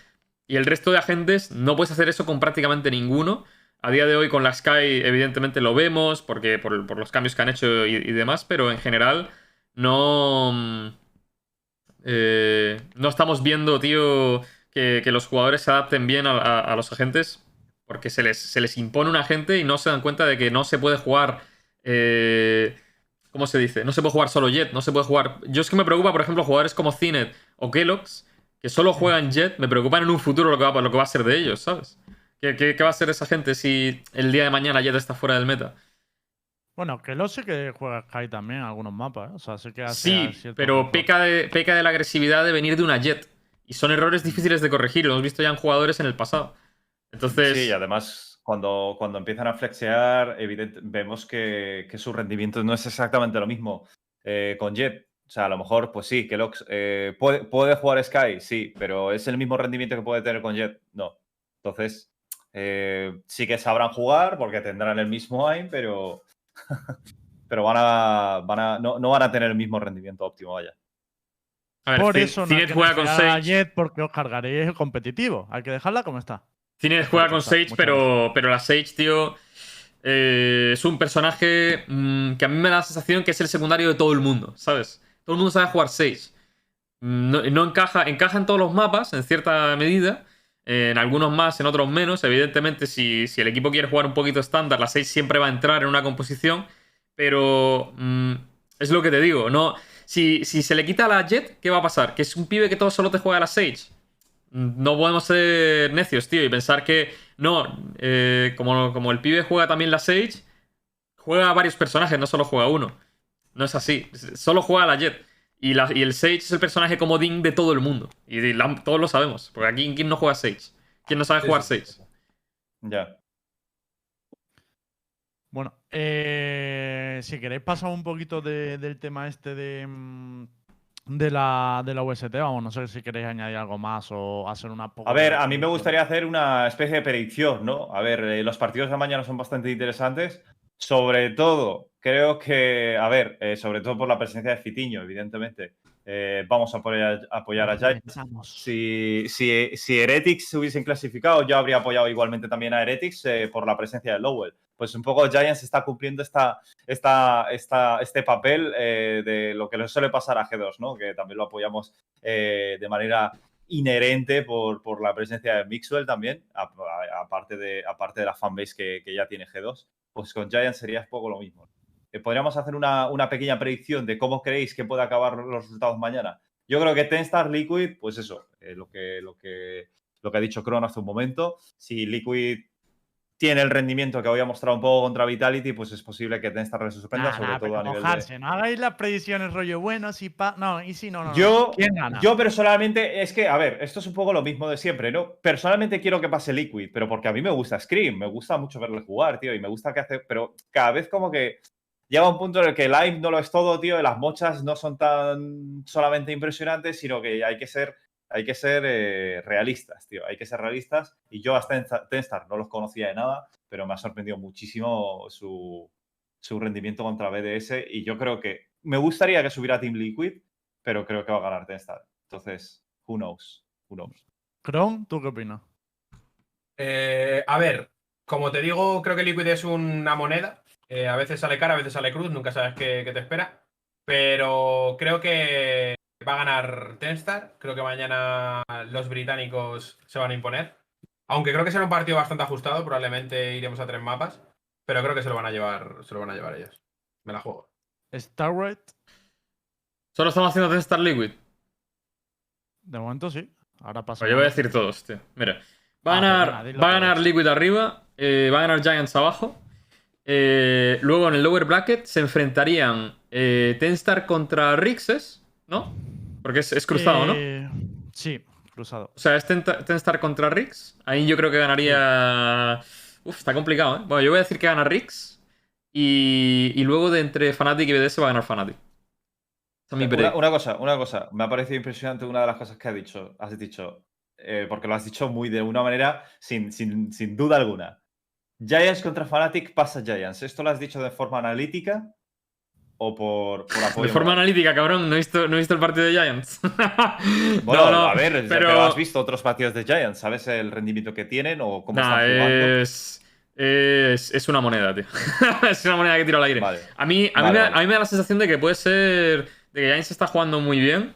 Y el resto de agentes no puedes hacer eso con prácticamente ninguno. A día de hoy con la Sky evidentemente lo vemos porque por, los cambios que han hecho y, demás, pero en general no... mm, eh, no estamos viendo, tío, que, los jugadores se adapten bien a los agentes porque se les, se les impone un agente y no se dan cuenta de que no se puede jugar... eh, ¿Cómo se dice? No se puede jugar solo Jet, no se puede jugar... Yo es que me preocupa, por ejemplo, jugadores como Cinet o Kellogg's que solo juegan Jet, me preocupan en un futuro lo que va, lo que va a ser de ellos, ¿sabes? ¿Qué, qué, qué va a ser esa gente si el día de mañana Jet está fuera del meta? Bueno, que lo sé que juega Sky también en algunos mapas, ¿eh? O sea, sé que hace Sí, pero peca de, peca de la agresividad de venir de una Jet. Y son errores difíciles de corregir, lo hemos visto ya en jugadores en el pasado. Entonces, Sí, y además, cuando, cuando empiezan a flexear, evidente- vemos que, que su rendimiento no es exactamente lo mismo eh, con Jet. O sea, a lo mejor, pues sí, que puede, puede jugar Sky, sí, pero ¿es el mismo rendimiento que puede tener con Jet? No. Entonces, eh, sí que sabrán jugar porque tendrán el mismo aim, pero, pero van a, van a, no, no van a tener el mismo rendimiento óptimo, vaya. a ver, Por Cin- eso no juega con a. Jet porque os cargaréis el competitivo. Hay que dejarla como está. Cinet juega con Sage, pero, pero la Sage, tío, eh, es un personaje mm, que a mí me da la sensación que es el secundario de todo el mundo, ¿sabes? Todo el mundo sabe jugar Sage. Mm, No, encaja, encaja en todos los mapas, en cierta medida. eh, En algunos más, en otros menos. Evidentemente, si, el equipo quiere jugar un poquito estándar, la Sage siempre va a entrar en una composición. Pero mm, es lo que te digo, no. Si, se le quita la Jet, ¿qué va a pasar? Que es un pibe que todo solo te juega la Sage. Mm, No podemos ser necios, tío, y pensar que no, eh, como, como el pibe juega también la Sage, juega a varios personajes, no solo juega uno. No es así, solo juega a la Jet. Y, la- y el Sage es el personaje comodín de todo el mundo. Y la- todos lo sabemos, porque aquí ¿quién no juega Sage? ¿Quién no sabe Sí, jugar sí, Sage? Ya. Bueno, eh, si queréis pasar un poquito de- del tema este de, mm, de, la, de la UST, vamos, no sé si queréis añadir algo más o hacer una poco A ver, a mí me gustaría hacer una especie de predicción, ¿no? A ver, eh, los partidos de mañana son bastante interesantes. Sobre todo, creo que, a ver, eh, sobre todo por la presencia de Fitiño, evidentemente. eh, vamos a apoyar, apoyar a Giants. Si, si, si Heretics se hubiesen clasificado, yo habría apoyado igualmente también a Heretics eh, por la presencia de Lowell. Pues un poco Giants está cumpliendo esta, esta, esta, este papel eh, de lo que le suele pasar a G2, ¿no? Que también lo apoyamos de manera inherente por, por la presencia de Mixwell también, a- a- aparte de, aparte de la fanbase que, que ya tiene G2. Pues con Giants sería poco lo mismo. Eh, Podríamos hacer una, una pequeña predicción de cómo creéis que puede acabar los resultados mañana. Yo creo que Tenstar Liquid, pues eso, eh, lo, que, lo, que, lo que ha dicho Crono hace un momento. Si Liquid tiene el rendimiento que hoy ha mostrado un poco contra Vitality, pues es posible que Tenstar le sorprenda, Nah, sobre nah, todo pero a nivel de. mojarse, No hagáis las predicciones rollo bueno, si pa... No, y si no, no. no. Yo, ¿Quién gana? yo personalmente, es que, a ver, esto es un poco lo mismo de siempre, ¿no? Personalmente quiero que pase Liquid, pero porque a mí me gusta Scream, me gusta mucho verle jugar, tío, y me gusta que hace, pero cada vez como que llega un punto en el que Live no lo es todo, tío, y las mochas no son tan solamente impresionantes, sino que hay que ser, hay que ser eh, realistas, tío, hay que ser realistas, y yo hasta Tenstar- Tenstar no los conocía de nada, pero me ha sorprendido muchísimo su, su rendimiento contra BDS, y yo creo que me gustaría que subiera Team Liquid, pero creo que va a ganar Tenstar. Entonces, who knows, who knows. Kron, ¿tú qué opinas? Eh, a ver, como te digo, creo que Liquid es una moneda. Eh, a veces sale cara, a veces sale cruz, nunca sabes qué, qué te espera. Pero creo que va a ganar Tenstar. Creo que mañana los británicos se van a imponer. Aunque creo que será un partido bastante ajustado, probablemente iremos a tres mapas. Pero creo que se lo van a llevar, se lo van a llevar ellos. Me la juego. Starlight, Solo estamos haciendo Tenstar Liquid. de momento sí. Ahora pasa. Pues yo voy a decir todos, tío. Mira. Va a Ah, ganar, perdona, dilo va a ganar Liquid arriba. eh, va a ganar Giants abajo. eh, luego en el lower bracket se enfrentarían eh, Tenstar contra Rixes, ¿no? Porque es, es cruzado, ¿no? Eh, Sí, cruzado. O sea, es Tenta- Tenstar contra Rix. Ahí yo creo que ganaría. Uf, está complicado, ¿eh? Bueno, yo voy a decir que gana Rix. Y, y luego de entre Fnatic y BDS va a ganar Fnatic. Esa es mi Una, predict- una cosa, una cosa. Me ha parecido impresionante una de las cosas que has dicho. Has dicho. eh, porque lo has dicho muy de una manera sin, sin, sin duda alguna. Giants contra Fnatic pasa Giants. ¿Esto lo has dicho de forma analítica o por, por apoyo? De forma moral? analítica, cabrón, no he visto, no he visto el partido de Giants. Bueno, No, no, a ver, pero- pero has visto otros partidos de Giants. ¿Sabes el rendimiento que tienen o cómo Nah, están jugando? es, es, es una moneda, tío. es una moneda que tiro al aire. Vale. A mí, a, mí me, vale. a mí me da la sensación de que puede ser. De que Giants está jugando muy bien.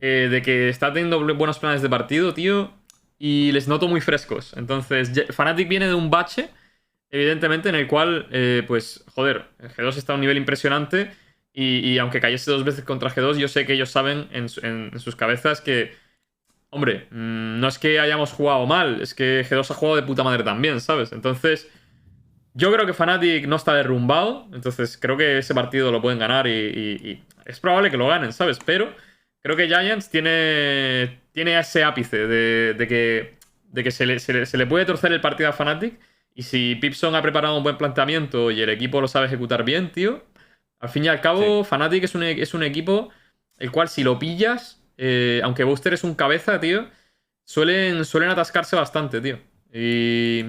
eh, de que está teniendo buenos planes de partido, tío. Y les noto muy frescos. Entonces, Fnatic viene de un bache, evidentemente, en el cual, eh, pues, joder, G2 está a un nivel impresionante. Y, y aunque cayese dos veces contra G2, yo sé que ellos saben en, en- sus cabezas que. Hombre, mm, no es que hayamos jugado mal, es que G2 ha jugado de puta madre también, ¿sabes? Entonces. Yo creo que Fnatic no está derrumbado, entonces creo que ese partido lo pueden ganar y es probable que lo ganen, ¿sabes? Pero creo que Giants tiene, tiene ese ápice de, de que, de que se, le, se le- se le puede torcer el partido a Fnatic y si Pipson ha preparado un buen planteamiento y el equipo lo sabe ejecutar bien, tío, al fin y al cabo Fnatic es un, e- es un equipo el cual si lo pillas, eh, aunque Booster es un cabeza, tío, suelen, suelen atascarse bastante, tío. Y,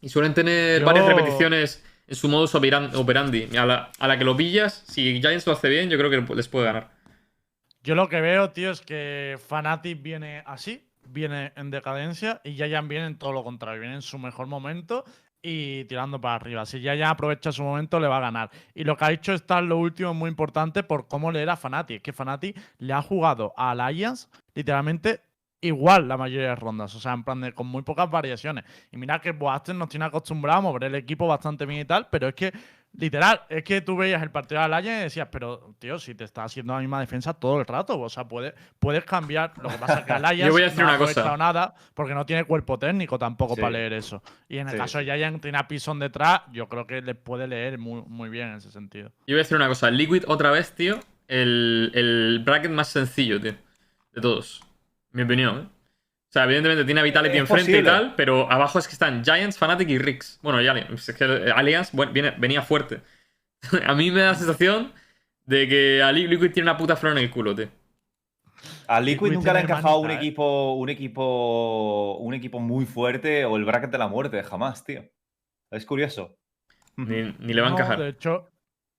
y suelen tener Yo- varias repeticiones en su modus operan- operandi. A la, a la que lo pillas, si Giants lo hace bien, yo creo que les puede ganar. Yo lo que veo, tío, es que Fnatic viene así, viene en decadencia y Giant viene en todo lo contrario, viene en su mejor momento y tirando para arriba. Si Giant aprovecha su momento, le va a ganar. Y lo que ha hecho está lo último muy importante por cómo leer a Fnatic. Es que Fnatic le ha jugado a Alliance literalmente igual la mayoría de rondas. O sea, en plan de con muy pocas variaciones. Y mira que Boaster nos tiene acostumbrado a mover el equipo bastante bien y tal, pero es que Literal, es que tú veías el partido de Alliance y decías, pero tío, si te está haciendo la misma defensa todo el rato, o sea, puedes, puedes cambiar. Lo que pasa es que Alliance Yo voy a decir no ha una cosa. aprovechado nada porque no tiene cuerpo técnico tampoco Sí. para leer eso. Y en el Sí, caso de Giant tiene a Pison detrás, yo creo que le puede leer muy, muy bien en ese sentido. Yo voy a decir una cosa. Liquid otra vez, tío. El, el bracket más sencillo, tío. De todos. Mi opinión, ¿eh? O sea, evidentemente tiene a Vitality enfrente y tal, pero abajo es que están Giants, Fnatic y Rix. Bueno, y Alliance. Es que Alliance bueno, viene, venía fuerte. a mí me da la sensación de que a Li- Liquid tiene una puta flor en el culo, tío. A Liquid Liquid nunca le ha encajado un ¿eh? equipo, un equipo, un equipo muy fuerte o el bracket de la muerte, jamás, tío. Es curioso. Ni, ni le va a No, encajar. De hecho,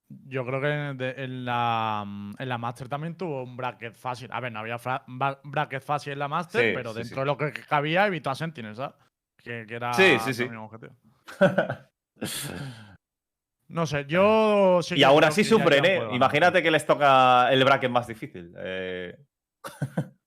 yo creo que en, de- en la, en la Master también tuvo un bracket fácil. A ver, no había bracket fácil en la Master, Sí, pero sí, dentro sí. de lo que cabía evitó a Sentinels, ¿sabes? Que, que era Sí, sí, sí. también un objetivo. No sé, yo sí y así que sufren, ¿eh? Imagínate que les toca el bracket más difícil. Eh,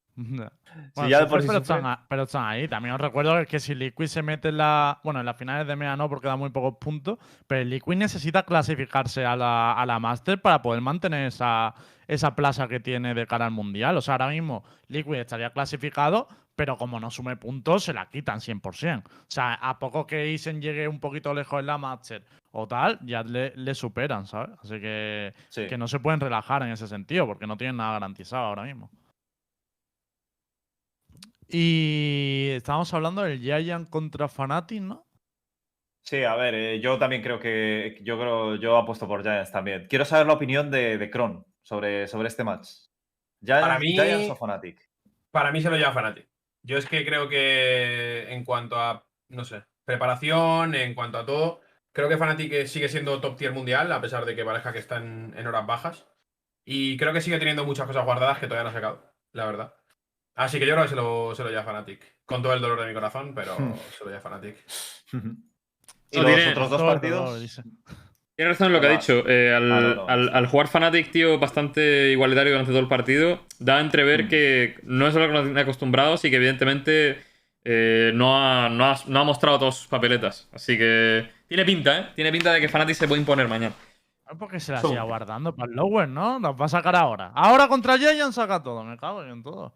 Bueno, ya de sufren, por sí pero, están, a- pero están ahí. También os recuerdo que si Liquid se mete en la. Bueno, en las finales de MEA no, porque da muy pocos puntos. Pero el Liquid necesita clasificarse a la, a la Master para poder mantener esa, esa plaza que tiene de cara al Mundial. O sea, ahora mismo Liquid estaría clasificado, pero como no sume puntos, se la quitan 100%. O sea, a poco que Isen llegue un poquito lejos en la Master o tal, ya le, le superan, ¿sabes? Así que, sí. que no se pueden relajar en ese sentido, porque no tienen nada garantizado ahora mismo. Y estábamos hablando del Giant contra Fnatic, ¿no? Sí, a ver, eh, yo también creo que. Yo creo. Yo apuesto por Giants también. Quiero saber la opinión de, de Kron sobre, sobre este match. Giants, Para mí- Giants o Fnatic. Para mí se lo lleva Fnatic. Yo es que creo que en cuanto a, no sé, preparación, en cuanto a todo, creo que Fnatic sigue siendo top tier mundial, a pesar de que parezca que está en, en horas bajas. Y creo que sigue teniendo muchas cosas guardadas que todavía no ha sacado, la verdad. Así que yo creo que se lo, se lo lleva Fnatic. Con todo el dolor de mi corazón, pero Hmm. se lo lleva Fnatic. ¿Y los tiene- otros dos partidos? Tiene razón en lo que ha Ah, dicho. eh, al, ah, no, no, al- jugar Fnatic, tío, bastante igualitario durante todo el partido, da a entrever Mm. que no es a lo que nos tiene acostumbrados y que evidentemente eh, no, ha, no, ha, no ha mostrado todas sus papeletas. Así que tiene pinta, ¿eh? Tiene pinta de que Fnatic se puede imponer mañana. Es porque se la siga guardando para el Lower, ¿no? Nos va a sacar ahora. Ahora contra Giant saca todo, me cago en todo.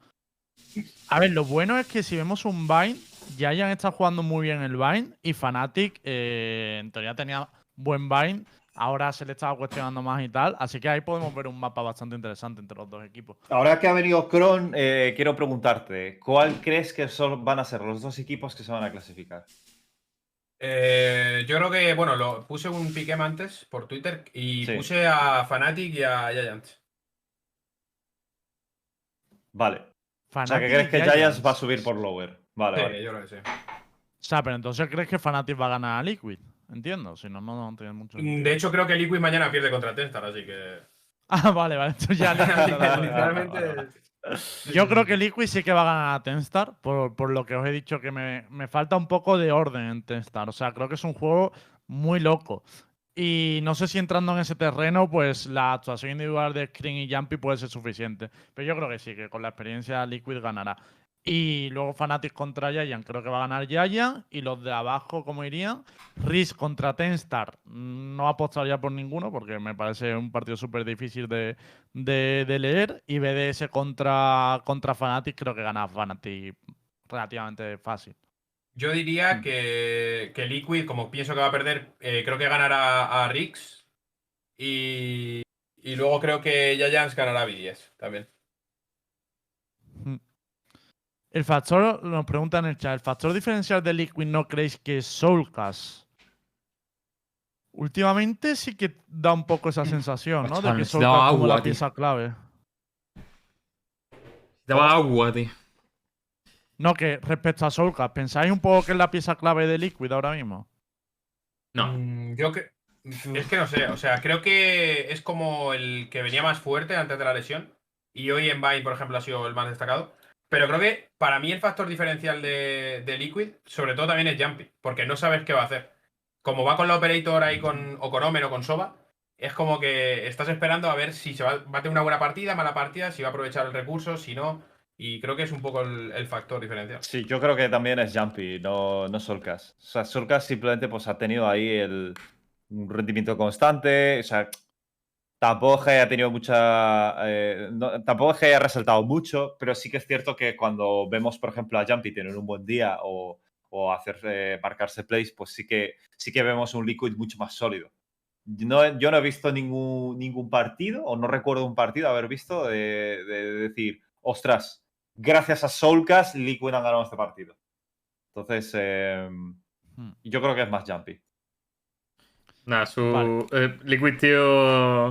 A ver, lo bueno es que si vemos un Vine, Giant está jugando muy bien el Vine y Fnatic eh, en teoría tenía buen Vine. Ahora se le estaba cuestionando más y tal. Así que ahí podemos ver un mapa bastante interesante entre los dos equipos. Ahora que ha venido Kron, eh, quiero preguntarte: ¿cuál crees que son, van a ser los dos equipos que se van a clasificar? Eh, yo creo que, bueno, lo, puse un piquem antes por Twitter y Sí. puse a Fnatic y a Giants. Vale. O sea, que crees que Giants va a subir por lower. Vale, Sí, vale. yo creo que sí. O sea, pero entonces crees que Fnatic va a ganar a Liquid. Entiendo, si no, no, no tiene mucho. sentido. De hecho, creo que Liquid mañana pierde contra Tenstar, así que. Ah, vale, vale. Entonces ya Literalmente. Yo creo que Liquid sí que va a ganar a Tenstar, por, por lo que os he dicho que me, me falta un poco de orden en Tenstar. O sea, creo que es un juego muy loco. Y no sé si entrando en ese terreno, pues la actuación individual de Screen y Jumpy puede ser suficiente. Pero yo creo que sí, que con la experiencia Liquid ganará. Y luego Fnatic contra Giant, creo que va a ganar Giant. Y los de abajo, ¿cómo irían? Risk contra Tenstar, no apostaría por ninguno porque me parece un partido súper difícil de, de, de leer. Y BDS contra, contra Fnatic, creo que gana Fnatic relativamente fácil. Yo diría Mm. que, que Liquid, como pienso que va a perder, eh, creo que ganará a Rix. Y, y luego creo que Giants ganará a B10 también. El factor, nos preguntan en el chat, ¿el factor diferencial de Liquid no creéis que es Soulcast? Últimamente sí que da un poco esa sensación, ¿no? De que Soulcast es como la pieza clave. Daba agua, tío. No, que respecto a Soulcast, ¿pensáis un poco que es la pieza clave de Liquid ahora mismo? No. Mm, Yo que. Es que no sé, o sea, creo que es como el que venía más fuerte antes de la lesión. Y hoy en Vine, por ejemplo, ha sido el más destacado. Pero creo que para mí el factor diferencial de, de Liquid, sobre todo también es Jumpy, porque no sabes qué va a hacer. Como va con la Operator ahí con, o con Omen o con Soba, es como que estás esperando a ver si se va, va a tener una buena partida, mala partida, si va a aprovechar el recurso, si no. Y creo que es un poco el, factor diferencial. Sí, yo creo que también es Jumpy, no, no Solcas. O sea, Solcas simplemente pues, ha tenido ahí el, un rendimiento constante. O sea, tampoco que haya tenido mucha. eh, no- tampoco haya resaltado mucho, pero sí que es cierto que cuando vemos, por ejemplo, a Jumpy tener un buen día o, o hacer eh, marcarse plays, pues sí que, sí que vemos un Liquid mucho más sólido. No, yo no he visto ningún, ningún partido, o no recuerdo un partido haber visto, de decir, ostras, gracias a Soulcast, Liquid han ganado este partido. Entonces, eh, Hmm. yo creo que es más jumpy. Nada, su. Vale. eh, Liquid, tío.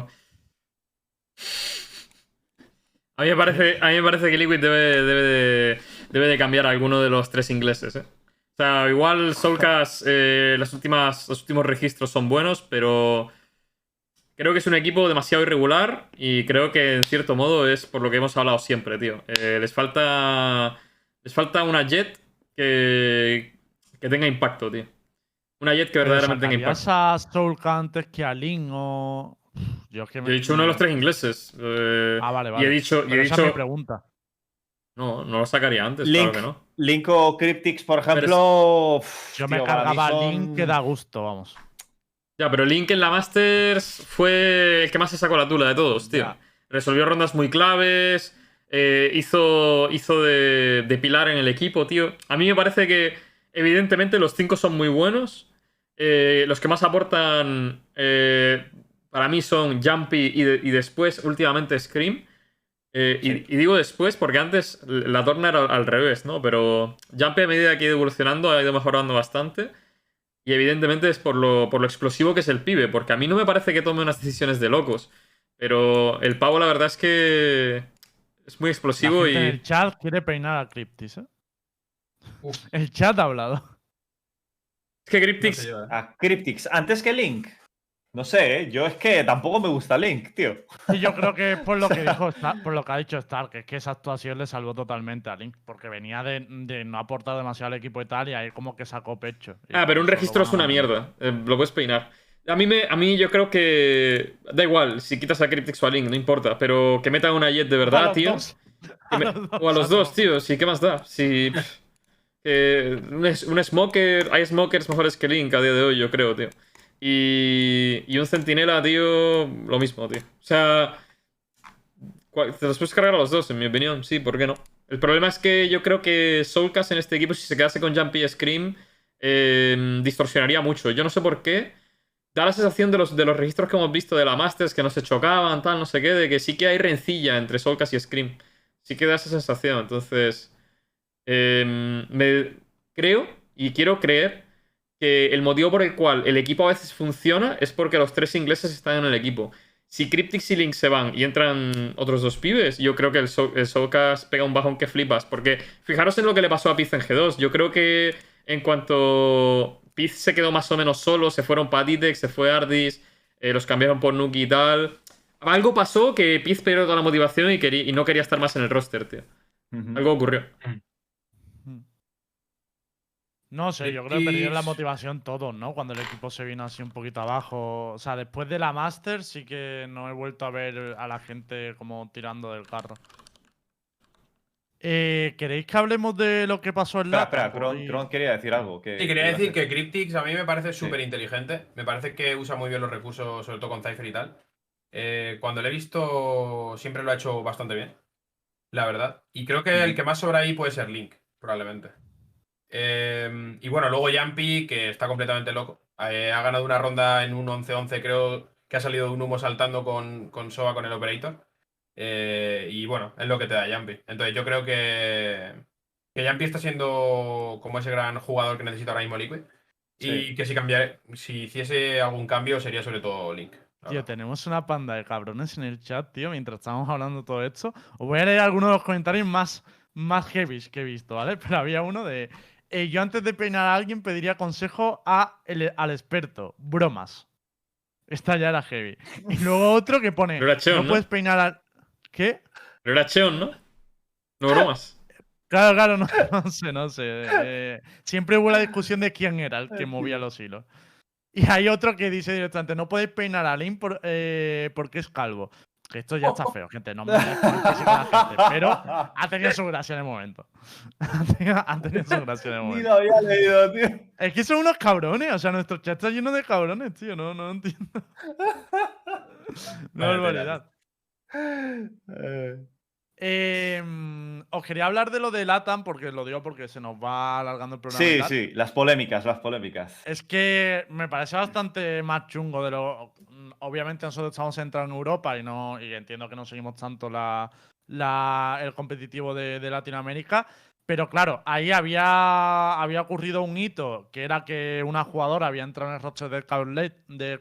A mí, me parece, a mí me parece que Liquid debe, debe, de, debe de cambiar a alguno de los tres ingleses. ¿eh? O sea, igual Soulcast, eh, las últimas, los últimos registros son buenos, pero creo que es un equipo demasiado irregular y creo que en cierto modo es por lo que hemos hablado siempre, tío. Eh, les falta les falta una jet que, que tenga impacto, tío. Una jet que verdaderamente tenga ¿sacarías impacto. a Soulcast antes que a Lin o...? Yo, es que me- Yo he dicho uno de los tres ingleses. eh, Ah, vale, Y vale. he dicho. Y he esa es mi dicho pregunta. no, no lo sacaría antes, Link. claro que no. Link o Cryptix, por es- ejemplo. uf, Yo me tío, cargaba son- Link que da gusto, vamos. Ya, pero Link en la Masters fue el que más se sacó la tula de todos, tío. Ya. Resolvió rondas muy claves. eh, hizo hizo de, de pilar en el equipo, tío. A mí me parece que, evidentemente, los cinco son muy buenos. Eh, los que más aportan eh, para mí son Jumpy y, de- y después, últimamente, Scream. Eh, y, digo después porque antes la torna era al, al revés, ¿no? Pero Jumpy a medida que ha ido evolucionando ha ido mejorando bastante. Y evidentemente es por lo, por lo explosivo que es el pibe, porque a mí no me parece que tome unas decisiones de locos. Pero el pavo la verdad es que es muy La explosivo gente y... el chat quiere peinar a Cryptis, ¿eh? Uf. El chat ha hablado. Es que Cryptix... lleva. A Cryptix, antes que Link. No sé, ¿eh? yo es que tampoco me gusta Link, tío. Y yo creo que es por lo que dijo Star- por lo que ha dicho Stark, que es que esa actuación le salvó totalmente a Link, porque venía de, de no aportar demasiado al equipo y tal, y ahí como que sacó pecho. Ah, pero un registro es una mierda. eh, lo puedes peinar. A mí, me, a mí yo creo que... Da igual, si quitas a Cryptix o a Link, no importa. Pero que metan una jet de verdad, tío. me- o a los dos, tío. Sí, ¿qué más da? Si... un smoker... Hay smokers mejores que Link a día de hoy, yo creo, tío. Y, y un centinela, tío, lo mismo, tío. O sea... Te los puedes cargar a los dos, en mi opinión. Sí, ¿por qué no? El problema es que yo creo que Soulcast en este equipo, si se quedase con Jumpy y Scream, eh, distorsionaría mucho. Yo no sé por qué. Da la sensación de los, de los registros que hemos visto de la Masters que no se chocaban, tal, no sé qué, de que sí que hay rencilla entre Soulcast y Scream. Sí que da esa sensación. Entonces, eh, me creo y quiero creer que el motivo por el cual el equipo a veces funciona es porque los tres ingleses están en el equipo. Si Cryptix y Link se van y entran otros dos pibes, yo creo que el, so el Soulcast pega un bajón que flipas. Porque fijaros en lo que le pasó a Piz en G2. Yo creo que en cuanto Piz se quedó más o menos solo, se fueron Patitex, se fue Ardis, eh, los cambiaron por Nuki y tal. Algo pasó que Piz perdió toda la motivación y, no quería estar más en el roster, tío. Algo ocurrió. No sé, yo creo que perdieron la motivación todos, ¿no? Cuando el equipo se vino así un poquito abajo. O sea, después de la Master sí que no he vuelto a ver a la gente como tirando del carro. Eh, ¿Queréis que hablemos de lo que pasó en Espera, la espera, Kron, Kron quería decir algo. que- Sí, quería que decir que Cryptix a mí me parece súper inteligente. Me parece que usa muy bien los recursos, sobre todo con Cypher y tal. Eh, cuando lo he visto, siempre lo ha hecho bastante bien. La verdad. Y creo que el que más sobra ahí puede ser Link, probablemente. Eh, y bueno, luego Jumpy, que está completamente loco. Eh, ha ganado una ronda en un 11-11, creo que ha salido un humo saltando con, con Soba con el Operator. Eh, y bueno, es lo que te da Jumpy. Entonces yo creo que, que Jumpy está siendo como ese gran jugador que necesita ahora mismo Liquid. Y que si cambiar, si hiciese algún cambio sería sobre todo Link. Tío, tenemos una panda de cabrones en el chat, tío, mientras estamos hablando todo esto. Os voy a leer algunos de los comentarios más, más heavy que he visto, ¿vale? Pero había uno de. Eh, yo antes de peinar a alguien pediría consejo a el- al experto. Bromas. Esta ya era heavy. Y luego otro que pone. Cheon, no ¿no? puedes peinar al. ¿Qué? Pero era Cheon, ¿no? No bromas. Claro, claro, no, no sé, no sé. eh, siempre hubo la discusión de quién era el que movía los hilos. Y hay otro que dice directamente, no podéis peinar a Link por- eh, porque es calvo. Que esto ya está feo, gente. No me gente. Pero ha tenido su gracia en el momento. Ha tenido, su gracia en el Ni momento. lo había leído, tío. Es que son unos cabrones. O sea, nuestro chat está lleno de cabrones, tío. No, no entiendo. Vale, barbaridad. Eh, mm, os quería hablar de lo de Latam, porque lo digo porque se nos va alargando el programa. Sí, sí, las polémicas, las polémicas. Es que me parece bastante más chungo de lo. Obviamente nosotros estamos centrados en Europa y no. Y entiendo que no seguimos tanto la, la- el competitivo de, de Latinoamérica. Pero claro, ahí había, había ocurrido un hito, que era que una jugadora había entrado en el roster del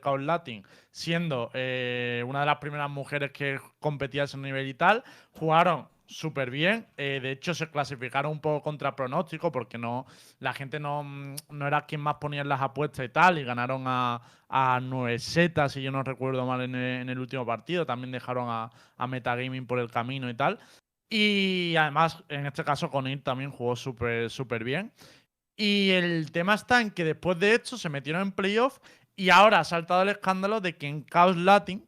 Chaos Latin, siendo eh, una de las primeras mujeres que competía a ese nivel y tal. Jugaron súper bien. eh, de hecho, se clasificaron un poco contra pronóstico porque no, la gente no, no era quien más ponía las apuestas y tal. Y ganaron a, a 9 setas, si yo no recuerdo mal, en el, en el último partido. También dejaron a, a Metagaming por el camino y tal. Y además, en este caso, Conil también jugó súper bien. Y el tema está en que después de esto se metieron en playoff y ahora ha saltado el escándalo de que en Chaos Latin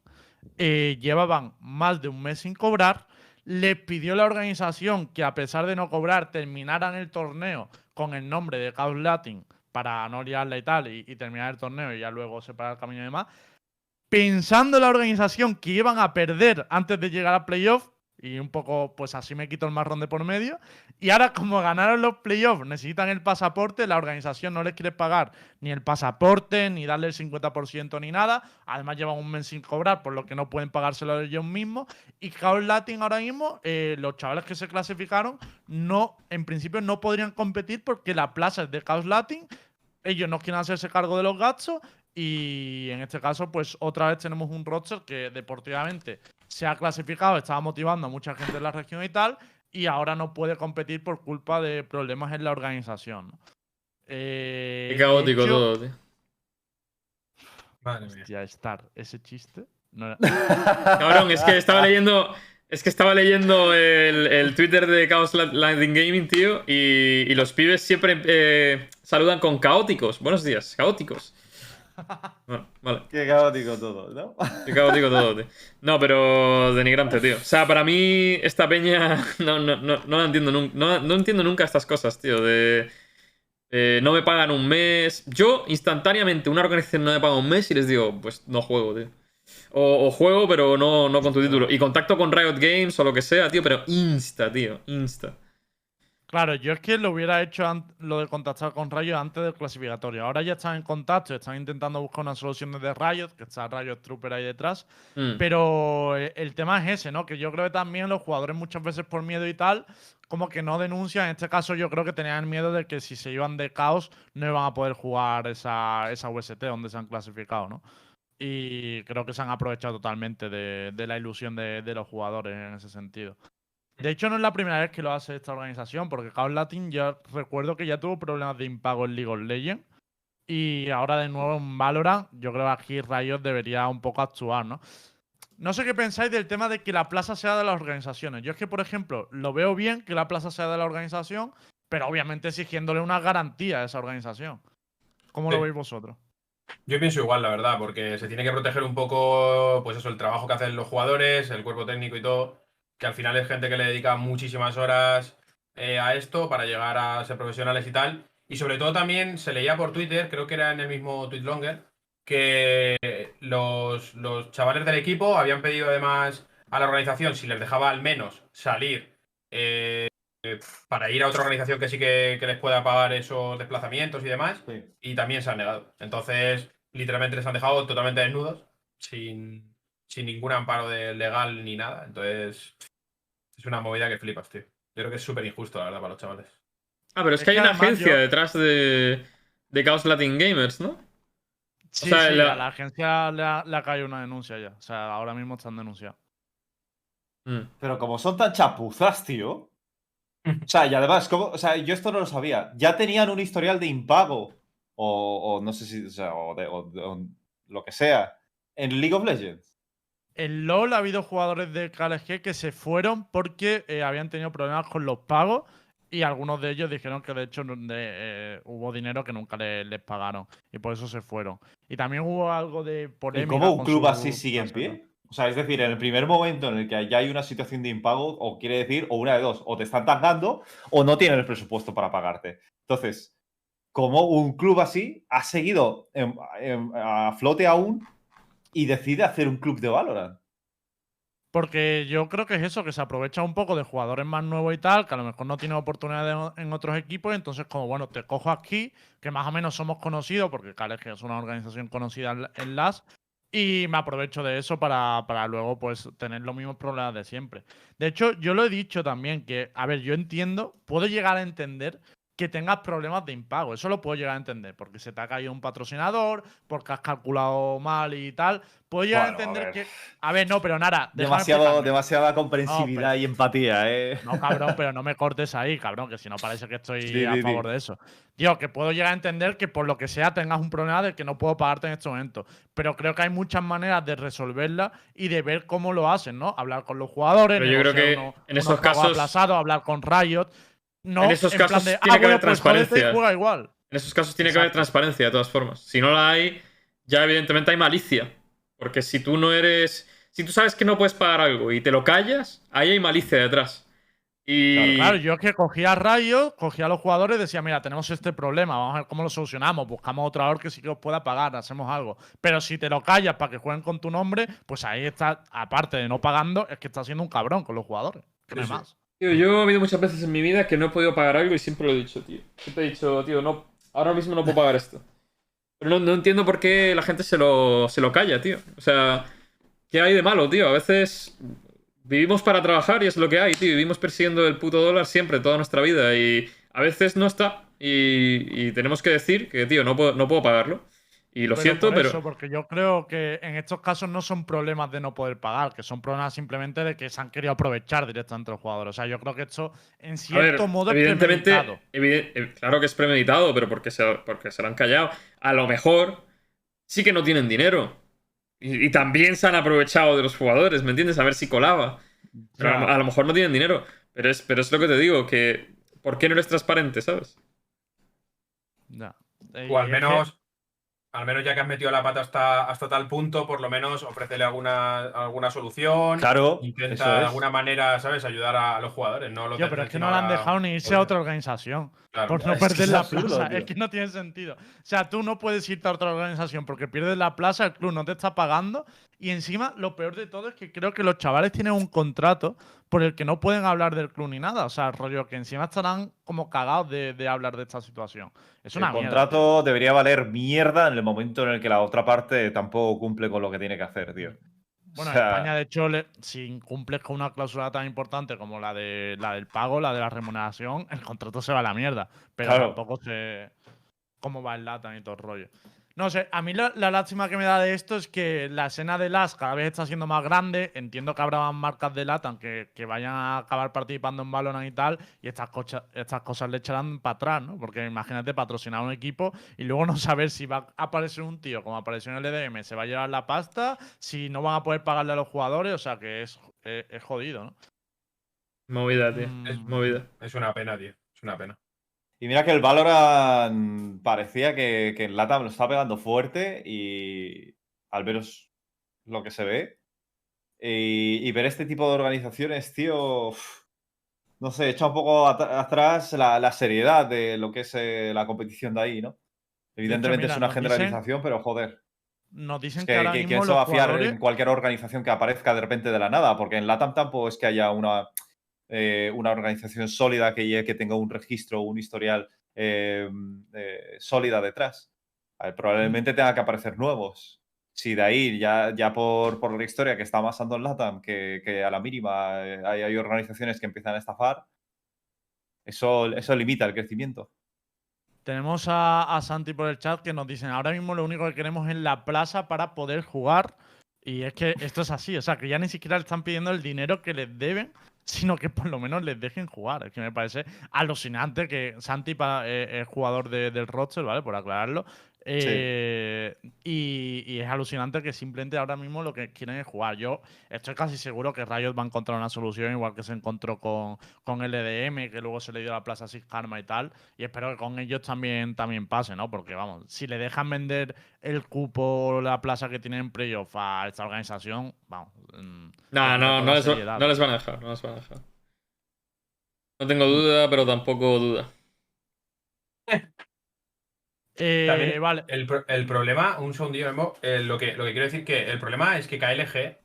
eh, llevaban más de un mes sin cobrar. Les pidió la organización que, a pesar de no cobrar, terminaran el torneo con el nombre de Chaos Latin para no liarla y tal, y, terminar el torneo y ya luego separar el camino y demás. Pensando la organización que iban a perder antes de llegar a playoff, y un poco, pues así me quito el marrón de por medio. Y ahora, como ganaron los playoffs, necesitan el pasaporte, la organización no les quiere pagar ni el pasaporte, ni darle el 50% ni nada. Además, llevan un mes sin cobrar, por lo que no pueden pagárselo ellos mismos. Y Chaos Latin ahora mismo, eh, los chavales que se clasificaron, no, en principio no podrían competir porque la plaza es de Chaos Latin. Ellos no quieren hacerse cargo de los gastos. Y en este caso, pues otra vez tenemos un roster que deportivamente se ha clasificado, estaba motivando a mucha gente en la región y tal, y ahora no puede competir por culpa de problemas en la organización. ¿no? Eh, Qué caótico hecho- todo, tío. Madre mía. Hostia, Star, ese chiste. no era- Cabrón, es que estaba leyendo. Es que estaba leyendo el, el Twitter de Chaos La- Landing Gaming, tío. Y, y los pibes siempre eh, saludan con caóticos. Buenos días, caóticos. Bueno, vale. Qué caótico todo, ¿no? Qué caótico todo, tío. No, pero denigrante, tío. O sea, para mí, esta peña. No, no, no, no la entiendo nunca. No, no entiendo nunca estas cosas, tío. De. eh, no me pagan un mes. Yo, instantáneamente, una organización no me paga un mes y les digo, pues no juego, tío. O, o juego, pero no, no con tu título. Y contacto con Riot Games o lo que sea, tío, pero insta, tío. Insta. Claro, yo es que lo hubiera hecho lo de contactar con Riot antes del clasificatorio. Ahora ya están en contacto, están intentando buscar una solución desde Riot, que está Riot Trooper ahí detrás. Mm. Pero eh, el tema es ese, ¿no? Que yo creo que también los jugadores muchas veces por miedo y tal, como que no denuncian. En este caso yo creo que tenían miedo de que si se iban de caos no iban a poder jugar esa, esa UST donde se han clasificado, ¿no? Y creo que se han aprovechado totalmente de, de la ilusión de, de los jugadores en ese sentido. De hecho, no es la primera vez que lo hace esta organización, porque Chaos Latin ya recuerdo que ya tuvo problemas de impago en League of Legends. Y ahora de nuevo en Valorant, yo creo que aquí Riot debería un poco actuar, ¿no? No sé qué pensáis del tema de que la plaza sea de las organizaciones. Yo es que, por ejemplo, lo veo bien que la plaza sea de la organización, pero obviamente exigiéndole una garantía a esa organización. ¿Cómo lo veis vosotros? Yo pienso igual, la verdad, porque se tiene que proteger un poco, pues eso, el trabajo que hacen los jugadores, el cuerpo técnico y todo, que al final es gente que le dedica muchísimas horas eh, a esto para llegar a ser profesionales y tal. Y sobre todo también se leía por Twitter, creo que era en el mismo Tweetlonger, que los, los chavales del equipo habían pedido además a la organización si les dejaba al menos salir eh, para ir a otra organización que sí que, que les pueda pagar esos desplazamientos y demás Sí. y también se han negado. Entonces, literalmente les han dejado totalmente desnudos, sin, sin ningún amparo de legal ni nada. Entonces, es una movida que flipas, tío. Yo creo que es súper injusto, la verdad, para los chavales. Ah, pero es, Es que hay que una agencia yo- detrás de, de Chaos Latin Gamers, ¿no? Sí, sea, sí, la- a la agencia le ha, le ha caído una denuncia ya. O sea, ahora mismo están denunciados. Mm. Pero como son tan chapuzas, tío. O sea, y además, ¿cómo? o sea, yo esto no lo sabía. Ya tenían un historial de impago. O, o no sé si. O, sea, o de, o de- o lo que sea. En League of Legends. En LOL ha habido jugadores de KLG que se fueron porque eh, habían tenido problemas con los pagos y algunos de ellos dijeron que de hecho de, eh, hubo dinero que nunca le- les pagaron y por eso se fueron. Y también hubo algo de ¿Y polémica. cómo un club su así sigue en pie? O sea, es decir, en el primer momento en el que ya hay una situación de impago, o quiere decir, o una de dos, o te están tangando o no tienen el presupuesto para pagarte. Entonces, ¿cómo un club así ha seguido en- en- a flote aún y decide hacer un club de Valorant? Porque yo creo que es eso, que se aprovecha un poco de jugadores más nuevos y tal, que a lo mejor no tienen oportunidades en otros equipos, entonces como, bueno, te cojo aquí, que más o menos somos conocidos, porque KLG es una organización conocida en- en LAS, y me aprovecho de eso para, para luego pues tener los mismos problemas de siempre. De hecho, yo lo he dicho también, que, a ver, yo entiendo, puedo llegar a entender que tengas problemas de impago, eso lo puedo llegar a entender, porque se te ha caído un patrocinador, porque has calculado mal y tal, puedo llegar Bueno, a entender que... A ver, no, pero nada. Demasiado, demasiada comprensividad pero- y empatía, ¿eh? No, cabrón, pero no me cortes ahí, cabrón, que si no parece que estoy a favor de eso. Tío, que puedo llegar a entender que por lo que sea tengas un problema de que no puedo pagarte en este momento. Pero creo que hay muchas maneras de resolverla y de ver cómo lo hacen, ¿no? Hablar con los jugadores, Pero yo creo que uno- en esos casos- aplazados, hablar con Riot. No, En esos casos de, tiene ah, que haber pues y transparencia. juega igual. En esos casos tiene que haber transparencia, de todas formas. Si no la hay, ya evidentemente hay malicia. Porque si tú no eres. Si tú sabes que no puedes pagar algo y te lo callas, ahí hay malicia detrás. Y. Claro, yo es que cogía a Riot, cogía a los jugadores y decía, mira, tenemos este problema, vamos a ver cómo lo solucionamos, buscamos otro jugador que sí que os pueda pagar, hacemos algo. Pero si te lo callas para que jueguen con tu nombre, pues ahí está, aparte de no pagando, es que está siendo un cabrón con los jugadores. Sí. más. Tío, yo he habido muchas veces en mi vida que no he podido pagar algo y siempre lo he dicho, tío. Siempre he dicho, tío, no, ahora mismo no puedo pagar esto. Pero no, no entiendo por qué la gente se lo, se lo calla, tío. O sea, ¿qué hay de malo, tío? A veces vivimos para trabajar y es lo que hay, tío. Vivimos persiguiendo el puto dólar siempre, toda nuestra vida. Y a veces no está. Y, y tenemos que decir que, tío, no puedo, no puedo pagarlo. Y lo siento, por pero. eso, porque yo creo que en estos casos no son problemas de no poder pagar, que son problemas simplemente de que se han querido aprovechar directamente los jugadores. O sea, yo creo que esto, en ver, cierto modo, es evidentemente, premeditado. eh, claro que es premeditado, pero porque se, porque se lo han callado. A lo mejor sí que no tienen dinero. Y, y también se han aprovechado de los jugadores, ¿me entiendes? A ver si colaba. Pero a, lo- Ya. a lo mejor no tienen dinero. Pero es, pero es lo que te digo, que ¿por qué no eres transparente, sabes? Ya. O al Y es que- menos, al menos ya que has metido la pata hasta, hasta tal punto, por lo menos ofrécele alguna, alguna solución. Claro, Intenta eso de alguna manera, ¿sabes? Ayudar a los jugadores. No lo Tío, tengas pero es que no le han dejado ni irse a otra organización. claro. Por no perder la absurdo, plaza. tío. Es que no tiene sentido. O sea, tú no puedes irte a otra organización porque pierdes la plaza, el club no te está pagando. Y encima, lo peor de todo es que creo que los chavales tienen un contrato por el que no pueden hablar del club ni nada. O sea, rollo que encima estarán como cagados de, de hablar de esta situación. Es una el mierda, contrato debería valer mierda en el momento en el que la otra parte tampoco cumple con lo que tiene que hacer, tío. Bueno, O sea- en España, de hecho, le- si incumples con una cláusula tan importante como la de la del pago, la de la remuneración, el contrato se va a la mierda. Pero Claro. tampoco sé cómo va el LATAM y todo el rollo. No sé, a mí la, la lástima que me da de esto es que la escena de LAS cada vez está siendo más grande. Entiendo que habrá más marcas de LATAM que, que vayan a acabar participando en Valorant y tal. Y estas, cocha- estas cosas le echarán para atrás, ¿no? Porque imagínate patrocinar un equipo y luego no saber si va a aparecer un tío como apareció en el EDM, se va a llevar la pasta, si no van a poder pagarle a los jugadores. O sea que es, es, es jodido, ¿no? Movida, tío. Mm. Es movida. Es una pena, tío. Es una pena. Y mira que el Valorant parecía que, que en LATAM lo está pegando fuerte y al menos lo que se ve. Y, y ver este tipo de organizaciones, tío, uf, no sé, echa un poco at- atrás la, la seriedad de lo que es eh, la competición de ahí, ¿no? Evidentemente mira, es una dicen- generalización, pero joder. Nos dicen que, que, ahora que- mismo ¿quién se va a fiar jugadores- en cualquier organización que aparezca de repente de la nada? Porque en LATAM tampoco es que haya una, eh, una organización sólida que, que tenga un registro, un historial eh, eh, sólida detrás. Ver, probablemente tenga que aparecer nuevos. Si de ahí, ya, ya por, por la historia que está pasando en LATAM, que, que a la mínima hay, hay organizaciones que empiezan a estafar, eso, eso limita el crecimiento. Tenemos a, a Santi por el chat que nos dicen, ahora mismo lo único que queremos es la plaza para poder jugar. Y es que esto es así, o sea, que ya ni siquiera le están pidiendo el dinero que les deben, sino que por lo menos les dejen jugar. Es que me parece alucinante que Santi pa- eh, es jugador de- del roster, ¿vale? Por aclararlo. Eh, y, y es alucinante que simplemente ahora mismo lo que quieren es jugar. Yo estoy casi seguro que Riot va a encontrar una solución, igual que se encontró con, con el EDM, que luego se le dio la plaza a Six Karma y tal. Y espero que con ellos también, también pase, ¿no? Porque vamos, si le dejan vender el cupo, la plaza que tienen en playoff a esta organización, vamos. mm, Nah, no, no les, seriedad. no les van a dejar, no les van a dejar. No tengo duda, pero tampoco duda. Eh, También vale. El, pro- el problema, un segundillo, Memo, eh, lo, que, lo que quiero decir que el problema es que KLG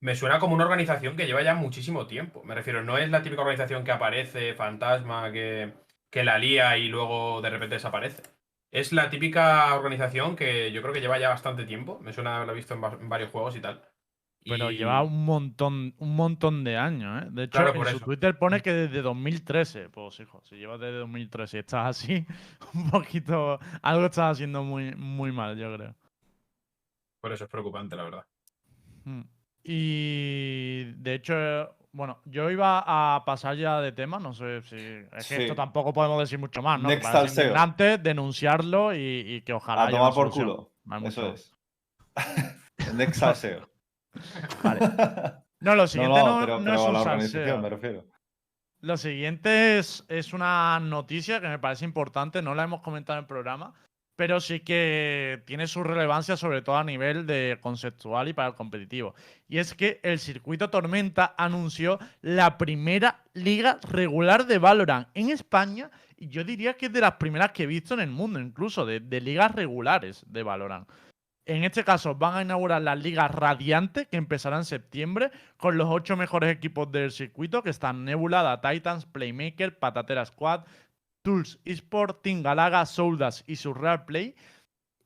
me suena como una organización que lleva ya muchísimo tiempo. Me refiero, no es la típica organización que aparece, fantasma, que, que la lía y luego de repente desaparece. Es la típica organización que yo creo que lleva ya bastante tiempo. Me suena haberlo visto en varios juegos y tal. Pero Y- lleva un montón, un montón de años, ¿eh? De hecho, Claro, en su eso. Twitter pone que desde 2013. Pues, hijo, si llevas desde 2013 y estás así, un poquito. Algo estás haciendo muy, muy mal, yo creo. Por eso es preocupante, la verdad. Mm. Y de hecho, bueno, yo iba a pasar ya de tema, no sé si. Es que Sí. esto tampoco podemos decir mucho más, ¿no? Next al SEO. denunciarlo y, y que ojalá. A haya tomar una por solución. culo. Eso mucho- es. Next salseo. Vale. No, lo siguiente no, no, pero, no pero es un la salseo. me refiero. Lo siguiente es, es una noticia que me parece importante, no la hemos comentado en el programa, pero sí que tiene su relevancia sobre todo a nivel de conceptual y para el competitivo. Y es que el circuito Tormenta anunció la primera liga regular de Valorant en España y yo diría que es de las primeras que he visto en el mundo, incluso de, de ligas regulares de Valorant. En este caso van a inaugurar la Liga Radiante, que empezará en septiembre, con los ocho mejores equipos del circuito, que están Nebula, Da Titans, Playmaker, Patatera Squad, Tools Esport, Team Galaga, Soldas y Surreal Play.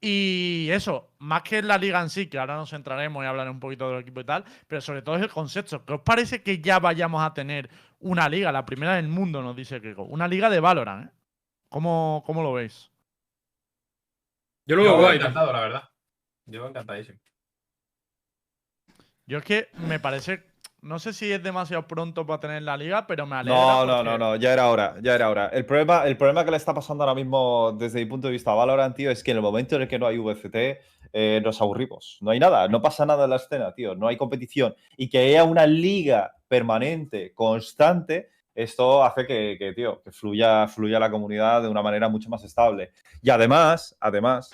Y eso, más que la liga en sí, que ahora nos centraremos y hablaré un poquito del equipo y tal, pero sobre todo es el concepto. ¿Qué os parece que ya vayamos a tener una liga, la primera del mundo, nos dice Keiko? Una liga de Valorant, ¿eh? ¿Cómo, cómo lo veis? Yo lo veo encantado, la verdad. Yo encantadísimo. Yo es que me parece. No sé si es demasiado pronto para tener la liga, pero me alegra. No, no, porque- no, no, ya era hora, ya era hora. El problema, el problema que le está pasando ahora mismo desde mi punto de vista a Valorant, tío, es que en el momento en el que no hay VCT, eh, nos aburrimos. No hay nada, no pasa nada en la escena, tío, no hay competición. Y que haya una liga permanente, constante, esto hace que, que, tío, que fluya, fluya la comunidad de una manera mucho más estable. Y además, además,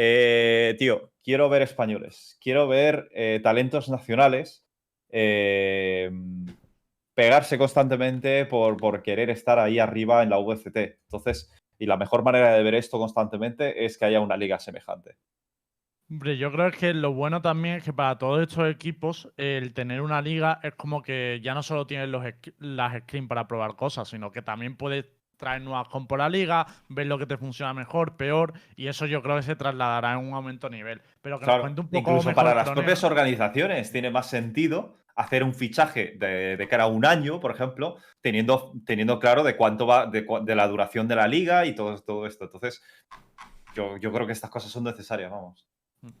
eh, tío, quiero ver españoles, quiero ver eh, talentos nacionales. eh, pegarse constantemente por, querer estar ahí arriba en la VCT. Entonces, y la mejor manera de ver esto constantemente es que haya una liga semejante. Hombre, yo creo que lo bueno también es que para todos estos equipos el tener una liga es como que ya no solo tienes los, las screens para probar cosas, sino que también puedes traer nuevas con por la liga, ver lo que te funciona mejor, peor, y eso yo creo que se trasladará en un aumento de nivel. Pero que nos Claro, cuente un poco incluso mejor para las propias organizaciones tiene más sentido hacer un fichaje de, de cara a un año, por ejemplo, teniendo, teniendo claro de cuánto va, de, la duración de la liga y todo, todo esto. Entonces, yo, yo creo que estas cosas son necesarias, vamos.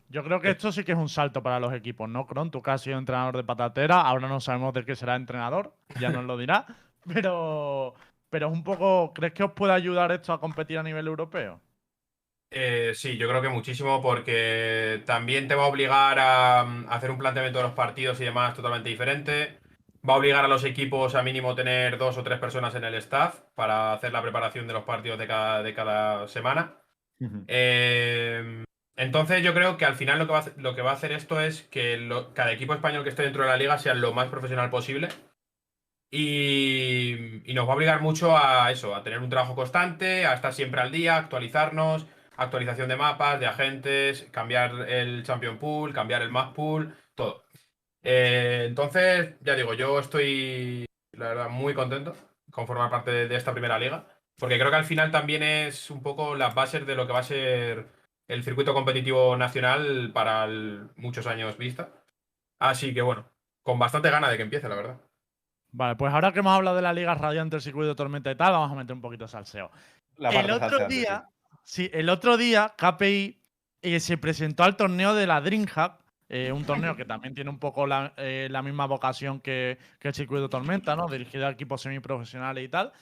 Yo creo que esto sí que es un salto para los equipos, ¿no, Cron? Tú que has sido entrenador de patatera, ahora no sabemos de qué será entrenador, ya nos lo dirá, pero, pero es un poco, ¿crees que os puede ayudar esto a competir a nivel europeo? Eh, sí, yo creo que muchísimo porque también te va a obligar a, mm, hacer un planteamiento de los partidos y demás totalmente diferente. Va a obligar a los equipos a mínimo tener dos o tres personas en el staff para hacer la preparación de los partidos de cada, de cada semana. Eh, entonces yo creo que al final lo que va a, hacer- lo que va a hacer esto es que lo- cada equipo español que esté dentro de la liga sea lo más profesional posible. Y, nos va a obligar mucho a eso, a tener un trabajo constante, a estar siempre al día, actualizarnos, actualización de mapas, de agentes, cambiar el Champion Pool, cambiar el Map Pool, todo. Eh, entonces, ya digo, yo estoy, la verdad, muy contento con formar parte de, esta primera liga, porque creo que al final también es un poco las bases de lo que va a ser el circuito competitivo nacional para muchos años vista. Así que bueno, con bastante gana de que empiece, la verdad. Vale, pues ahora que hemos hablado de la Liga Radiante, el circuito de tormenta y tal, vamos a meter un poquito de salseo. La el otro salseante, día, sí, el otro día KPI eh, se presentó al torneo de la DreamHack, eh, un torneo que también tiene un poco la, eh, la misma vocación que, que el circuito de tormenta, ¿no? Dirigido a equipos semiprofesionales y tal.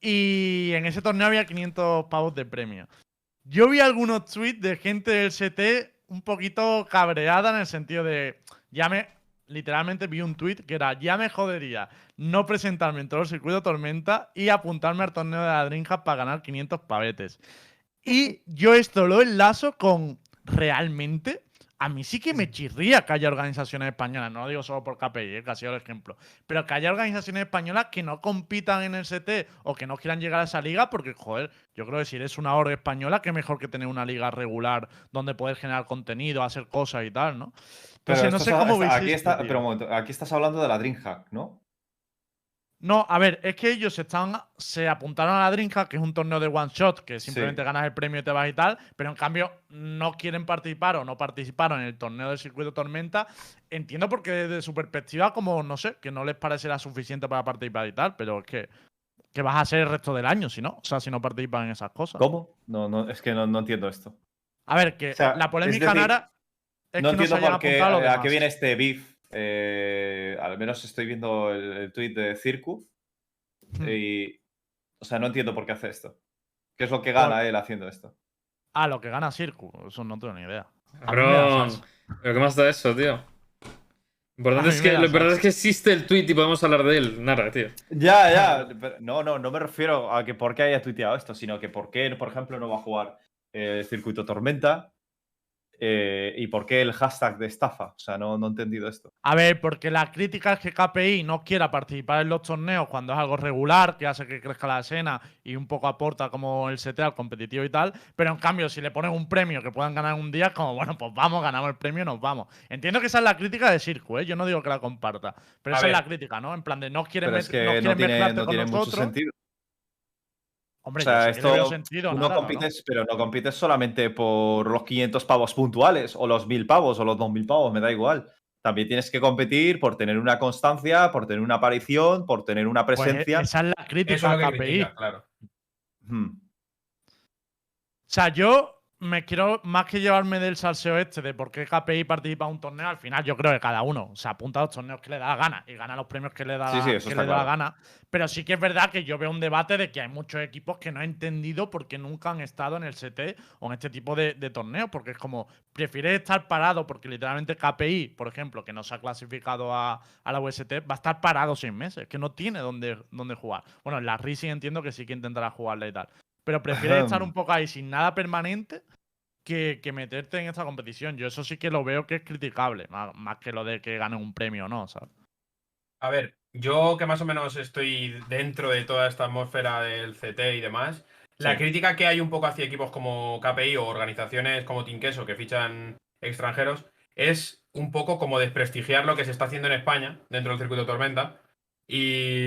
Y en ese torneo había 500 pavos de premio. Yo vi algunos tweets de gente del CT un poquito cabreada en el sentido de, ya me, literalmente vi un tweet que era, ya me jodería no presentarme en todo el circuito tormenta y apuntarme al torneo de la para ganar 500 pavetes. Y yo esto lo enlazo con realmente. A mí sí que me chirría que haya organizaciones españolas, no lo digo solo por KPI, eh, que ha sido el ejemplo, pero que haya organizaciones españolas que no compitan en el CT o que no quieran llegar a esa liga, porque, joder, yo creo que si eres una org española, que mejor que tener una liga regular donde poder generar contenido, hacer cosas y tal, ¿no? Pero Entonces, no estás sé cómo está- veis aquí, está, pero un momento, aquí estás hablando de la DreamHack, ¿no? No, a ver, es que ellos se están, se apuntaron a la Dreamhack, que es un torneo de one shot, que simplemente Sí. ganas el premio y te vas y tal, pero en cambio no quieren participar o no participaron en el torneo del circuito Tormenta. Entiendo porque desde su perspectiva, como no sé, que no les parecerá suficiente para participar y tal, pero es que, ¿qué vas a hacer el resto del año si no? O sea, si no participan en esas cosas. ¿Cómo? No, no, es que no, no entiendo esto. A ver, que O sea, la polémica decir, Nara es no que no se entiendo hayan por qué, a qué viene este beef. Eh, al menos estoy viendo el, el tweet de Circu. Hmm. Y. O sea, no entiendo por qué hace esto. ¿Qué es lo que gana él haciendo esto? Ah, lo que gana Circu, eso no tengo ni idea. Cabrón. ¿Pero qué más da eso, tío? Lo importante, es que, me da lo importante salsa. es que existe el tweet y podemos hablar de él. Nada, tío. Ya, ya. pero no, no, no me refiero a que por qué haya tuiteado esto, sino que por qué, por ejemplo, no va a jugar eh, el circuito Tormenta. Eh, y por qué el hashtag de estafa. O sea, no, no he entendido esto. A ver, porque la crítica es que KPI no quiera participar en los torneos cuando es algo regular, que hace que crezca la escena y un poco aporta como el CT al competitivo y tal. Pero en cambio, si le ponen un premio que puedan ganar un día, es como, bueno, pues vamos, ganamos el premio y nos vamos. Entiendo que esa es la crítica de Circo, ¿eh? Yo no digo que la comparta. Pero A esa es la crítica, ¿no? En plan de no quieren, es que no no, quieren tiene, no con tiene mucho nosotros. sentido. Hombre, O sea, esto sentido, tú nada, no ¿no? compites, pero no compites solamente por los 500 pavos puntuales, o los 1000 pavos, o los 2000 pavos, me da igual. También tienes que competir por tener una constancia, por tener una aparición, por tener una Pues, eh, presencia. esa es la crítica Eso es lo a que KPI. critica, claro. Hmm. O sea, yo me quiero, más que llevarme del salseo este de por qué KPI participa en un torneo, al final yo creo que cada uno se apunta a los torneos que le da la gana y gana los premios que le da, Sí, sí, que le da la gana. Pero sí que es verdad que yo veo un debate de que hay muchos equipos que no han entendido por qué nunca han estado en el CT o en este tipo de, de torneos, porque es como, prefieres estar parado, porque literalmente KPI, por ejemplo, que no se ha clasificado a, a la UST, va a estar parado seis meses, que no tiene dónde, dónde jugar. Bueno, en la Rising entiendo que sí que intentará jugarla y tal. Pero prefieres estar un poco ahí sin nada permanente que, que meterte en esta competición. Yo eso sí que lo veo que es criticable, más, más que lo de que ganen un premio o no, ¿sabes? A ver, yo que más o menos estoy dentro de toda esta atmósfera del CT y demás, la Sí. crítica que hay un poco hacia equipos como KPI o organizaciones como Team Queso que fichan extranjeros, es un poco como desprestigiar lo que se está haciendo en España dentro del circuito Tormenta y,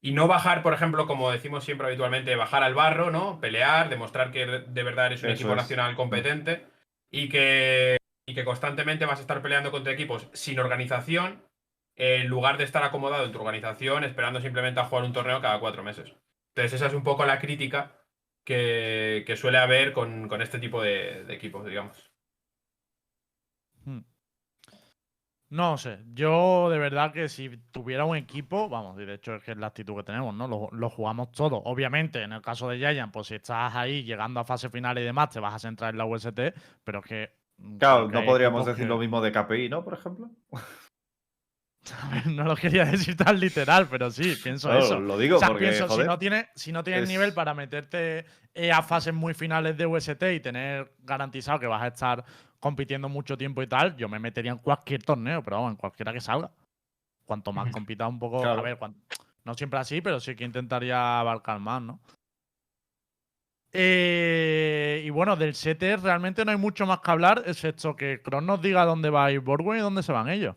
y no bajar, por ejemplo, como decimos siempre habitualmente, bajar al barro, ¿no? Pelear, demostrar que de verdad eres un Eso equipo es. nacional competente y que, y que constantemente vas a estar peleando contra equipos sin organización en lugar de estar acomodado en tu organización esperando simplemente a jugar un torneo cada cuatro meses. Entonces esa es un poco la crítica que, que suele haber con, con este tipo de, de equipos, digamos. Hmm. No sé, yo de verdad que si tuviera un equipo, vamos, y de hecho es que es la actitud que tenemos, ¿no? Lo, lo jugamos todo. Obviamente, en el caso de Giant, pues si estás ahí llegando a fase final y demás, te vas a centrar en la UST, pero es que. mm, Claro, no podríamos decir que- lo mismo de KPI, ¿no? Por ejemplo. A ver, no lo quería decir tan literal, pero sí, pienso Claro, eso. Lo digo O sea, porque, pienso, si no tienes, si no tienes es- nivel para meterte eh, a fases muy finales de UST y tener garantizado que vas a estar compitiendo mucho tiempo y tal, yo me metería en cualquier torneo, pero vamos, en cualquiera que salga. Cuanto más compita un poco, a ver, no siempre así, pero sí que intentaría abarcar más, ¿no? Eh, y bueno, del CT realmente no hay mucho más que hablar, excepto que Kron nos diga dónde va a ir Borgwyn y dónde se van ellos.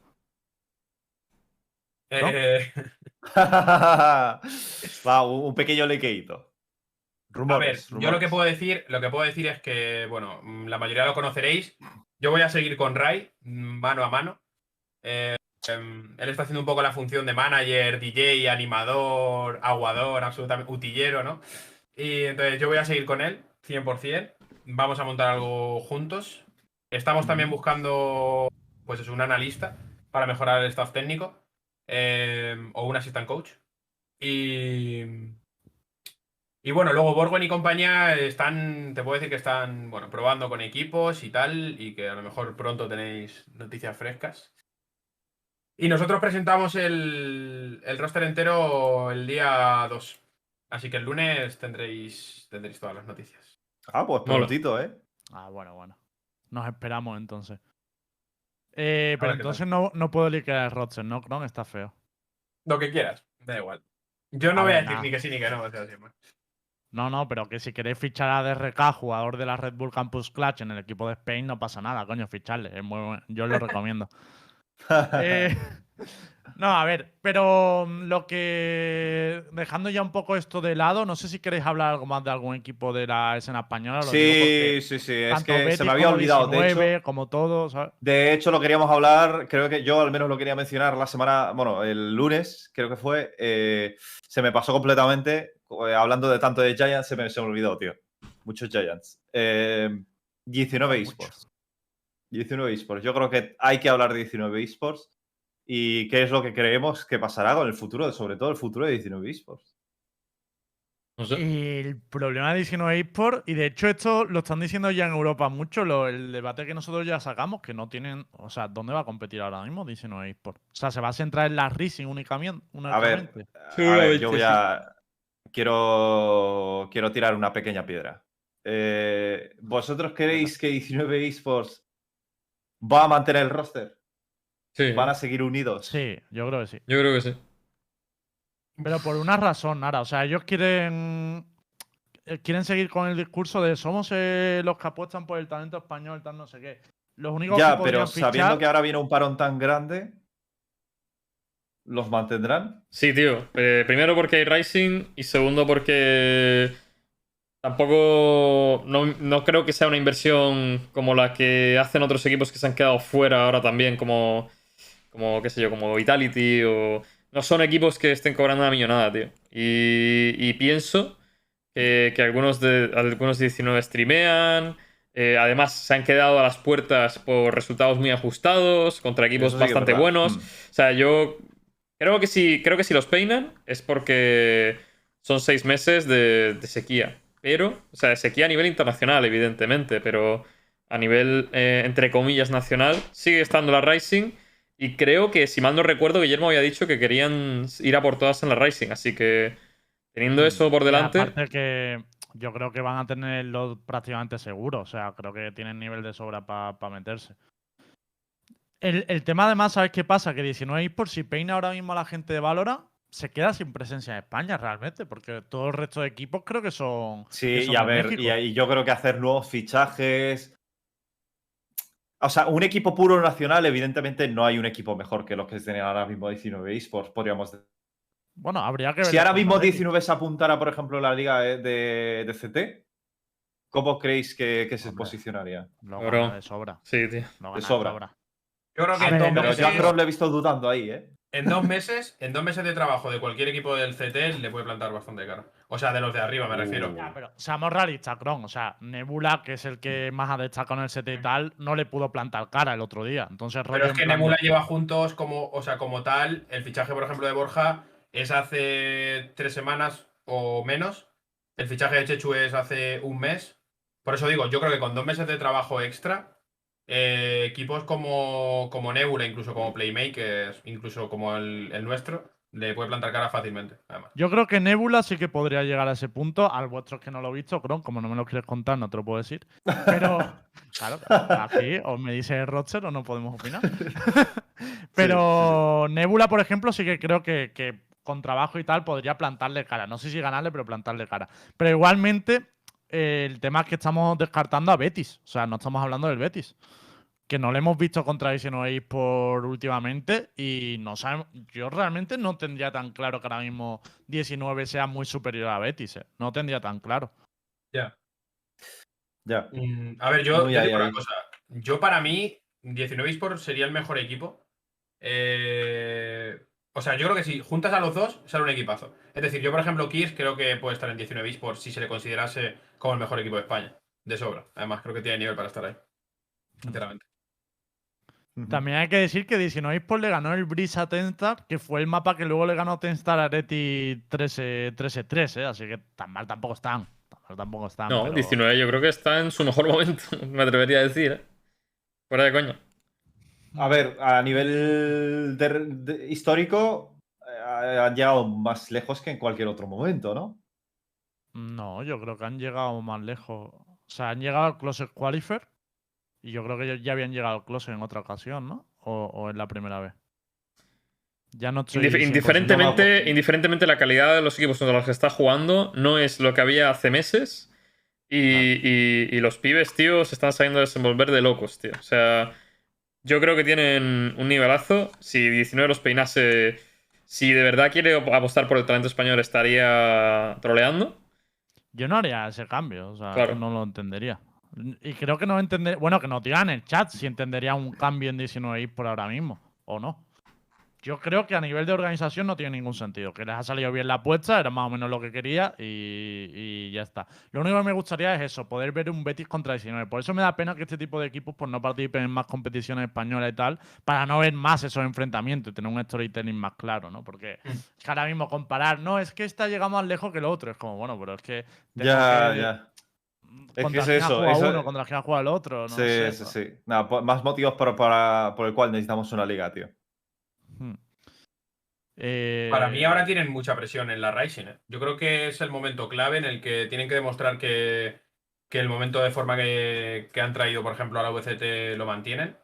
¿No? Eh, Va, un un pequeño lequeito. A ver, Rumores. yo lo que puedo decir, lo que puedo decir es que, bueno, mm, la mayoría lo conoceréis. Yo voy a seguir con Rai, mm, mano a mano. Eh, em, él está haciendo un poco la función de manager, DJ, animador, aguador, absolutamente utillero, ¿no? Y entonces yo voy a seguir con él, 100%. Vamos a montar algo juntos. Estamos también buscando, pues es un analista para mejorar el staff técnico em, o un assistant coach. Y, y bueno, luego Borgwen y compañía están, te puedo decir que están, bueno, probando con equipos y tal, y que a lo mejor pronto tenéis noticias frescas. Y nosotros presentamos el, el roster entero el día 2. Así que el lunes tendréis, tendréis todas las noticias. Ah, pues prontito, ¿eh? Ah, bueno, bueno. Nos esperamos entonces. Eh, pero entonces no, no puedo liquidar el roster, ¿no, Kron? Está feo. Lo que quieras, da igual. Yo no A voy a ver, decir nada. ni que sí ni que no, o sea, siempre. No, no, pero que si queréis fichar a DRK, jugador de la Red Bull Campus Clutch en el equipo de Spain, no pasa nada, coño, ficharle. Es muy bueno. Yo lo recomiendo. Eh, no, a ver, pero mm, lo que. Dejando ya un poco esto de lado, no sé si queréis hablar algo más de algún equipo de la escena española. lo sí, sí, sí. Es que se me había olvidado. De 19, hecho, como todo, ¿sabes? de hecho, lo queríamos hablar. Creo que yo al menos lo quería mencionar la semana. Bueno, el lunes, creo que fue. eh, se me pasó completamente. Eh, hablando de tanto de Giants, se me, se me olvidó, tío. Muchos Giants. Eh, 19 Mucho. esports. 19 esports. Yo creo que hay que hablar de 19 esports. Y qué es lo que creemos que pasará con el futuro, sobre todo el futuro de 19 esports. No sé. El problema de 19 eSports, y de hecho esto lo están diciendo ya en Europa mucho, lo- el debate que nosotros ya sacamos, que no tienen, o sea, ¿dónde va a competir ahora mismo 19 eSports? O sea, se va a centrar en la Racing únicamente. A ver, únicamente? a ver, yo voy a. Quiero, quiero tirar una pequeña piedra. Eh, ¿Vosotros creéis que 19 esports va a mantener el roster? Sí, ¿Van a seguir unidos? Sí, yo creo que sí. yo creo que sí. Pero por una razón, Nara. O sea, ellos quieren eh, quieren seguir con el discurso de somos eh, los que apuestan por el talento español, tal no sé qué. Los únicos Ya, que pero sabiendo que ahora viene un parón tan grande, ¿los mantendrán? Sí, tío. Eh, primero porque hay Rising y segundo porque tampoco no, no creo que sea una inversión como la que hacen otros equipos que se han quedado fuera ahora también, como, como qué sé yo, como Vitality o... No son equipos que estén cobrando una millonada, tío. Y, y pienso que, que algunos, de, algunos de 19 streamean. eh, además, se han quedado a las puertas por resultados muy ajustados, contra equipos sí bastante buenos. Mm. O sea, yo creo que si, creo que si los peinan es porque son seis meses de, de sequía. Pero, o sea, sequía a nivel internacional, evidentemente, pero a nivel, eh, entre comillas, nacional, sigue estando la Rising. Y creo que, si mal no recuerdo, Guillermo había dicho que querían ir a por todas en la Rising. Así que, teniendo eso por delante, aparte que yo creo que van a tenerlo prácticamente seguro. O sea, creo que tienen nivel de sobra para meterse. El, el tema además, ¿sabes qué pasa? Que 19 por si peina ahora mismo a la gente de Valora, se queda sin presencia en España realmente, porque todo el resto de equipos creo que son. que Sí, son y a ver, y, y yo creo que hacer nuevos fichajes. O sea, un equipo puro nacional, evidentemente no hay un equipo mejor que los que tienen ahora mismo 19 esports, podríamos decir. Bueno, habría que ver. Si ahora mismo Madrid. 19 se apuntara, por ejemplo, la liga de, de- de CT, ¿cómo creéis que, que se Hombre. posicionaría? Gana de sobra. Sí, tío. Lo De sobra. Yo creo que en ver, dos, Pero meses, yo le he visto dudando ahí, ¿eh? en dos meses, en dos meses de trabajo de cualquier equipo del CT le puede plantar bastante cara. O sea, de los de arriba me refiero. Uh. Ya, pero seamos realistas, Kron. O sea, Nebula, que es el que más ha destacado en el set y tal, no le pudo plantar cara el otro día. Entonces, Pero es que Nebula lleva juntos como, o sea, como tal, el fichaje, por ejemplo, de Borja es hace tres semanas o menos. El fichaje de Chechu es hace un mes. Por eso digo, yo creo que con dos meses de trabajo extra, eh, equipos como, como Nebula, incluso como Playmakers, incluso como el, el nuestro, le puede plantar cara fácilmente, además. Yo creo que Nebula sí que podría llegar a ese punto. Al vuestro es que no lo he visto, Kron, como no me lo quieres contar, no te lo puedo decir. Pero, claro, aquí o me dice Roger o no podemos opinar. Pero Nebula, por ejemplo, sí que creo que, que con trabajo y tal podría plantarle cara. No sé si ganarle, pero plantarle cara. Pero igualmente, el tema es que estamos descartando a Betis. O sea, no estamos hablando del Betis. Que no le hemos visto contra Vision por últimamente y no sabemos. Yo realmente no tendría tan claro que ahora mismo 19 sea muy superior a Betis. eh. No tendría tan claro. Ya. Ya. Mm, a ver, yo te digo una cosa. Yo para mí, 19 eSports sería el mejor equipo. Eh, o sea, yo creo que si juntas a los dos, sale un equipazo. Es decir, yo, por ejemplo, Kirs creo que puede estar en 19 eSports si se le considerase como el mejor equipo de España. De sobra. Además, creo que tiene nivel para estar ahí. Sinceramente. También hay que decir que 19 Esports le ganó el Breeze a Tenstar, que fue el mapa que luego le ganó Tenstar a Areti 13-3, ¿eh? Así que tan mal tampoco están. Tan mal tampoco están. No, pero- 19 yo creo que está en su mejor momento, me atrevería a decir. ¿eh? Fuera de coña. A ver, a nivel de- de- histórico, eh, han llegado más lejos que en cualquier otro momento, ¿no? No, yo creo que han llegado más lejos. O sea, han llegado al Closet Qualifier. Y yo creo que ya- habían llegado al Closet en otra ocasión, ¿no? O, o en la primera vez. Ya no estoy. Indif- 100% indiferentemente, indiferentemente la calidad de los equipos contra los que está jugando, no es lo que había hace meses. Y, y- y los pibes, tío, se están sabiendo desenvolver de locos, tío. O sea, yo creo que tienen un nivelazo. Si 19 los peinase, si de verdad quiere apostar por el talento español, estaría troleando. Yo no haría ese cambio, o sea, Claro. no lo entendería. Y creo que no entender, bueno, que nos digan en el chat si entendería un cambio en 19 por ahora mismo o no. Yo creo que a nivel de organización no tiene ningún sentido. Que les ha salido bien la apuesta, era más o menos lo que quería y, y ya está. Lo único que me gustaría es eso, poder ver un Betis contra 19. Por eso me da pena que este tipo de equipos pues, no participen en más competiciones españolas y tal, para no ver más esos enfrentamientos y tener un storytelling más claro, ¿no? Porque Mm. es que ahora mismo comparar, no, es que esta llega más lejos que el otro. Es como, bueno, pero es que Ya, que- ya. que contra es quién ha eso, jugado eso- uno, contra quién ha jugado el otro. No sí, sé, sí, eso. sí. Nada, más motivos por, para- por el cual necesitamos una liga, tío. Hmm. Eh, Para mí ahora tienen mucha presión en la Rising. ¿eh? Yo creo que es el momento clave en el que tienen que demostrar que, que el momento de forma que, que han traído, por ejemplo, a la VCT lo mantienen.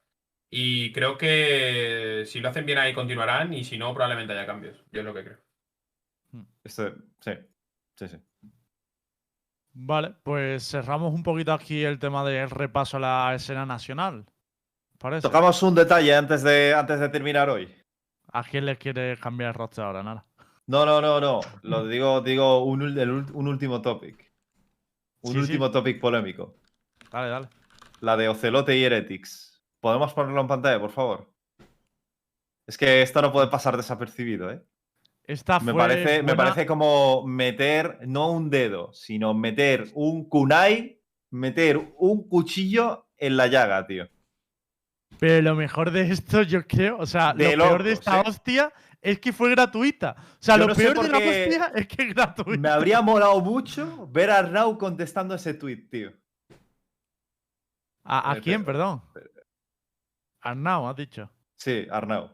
Y creo que si lo hacen bien ahí continuarán y si no, probablemente haya cambios. Yo es lo que creo. Este- sí, sí, sí. Vale, pues cerramos un poquito aquí el tema del repaso a la escena nacional. ¿Parece? Tocamos un detalle antes de, antes de terminar hoy. ¿A quién le quiere cambiar el roster ahora? Nada. No, no, no, no. Lo digo, digo un, el último topic. Un Sí, sí. último topic polémico. Dale, dale. La de Ocelote y Heretics. ¿Podemos ponerlo en pantalla, por favor? Es que esto no puede pasar desapercibido, ¿eh? Esta Me fue parece, me parece como meter, no un dedo, sino meter un kunai, meter un cuchillo en la llaga, tío. Pero lo mejor de esto, yo creo, o sea, De lo peor de esta ¿eh? hostia es que fue gratuita. O sea, Yo lo no peor de la hostia es que es gratuita. Me habría molado mucho ver a Arnau contestando ese tweet, tío. ¿A, a quién, pero- perdón? Arnau, has dicho. Sí, Arnau.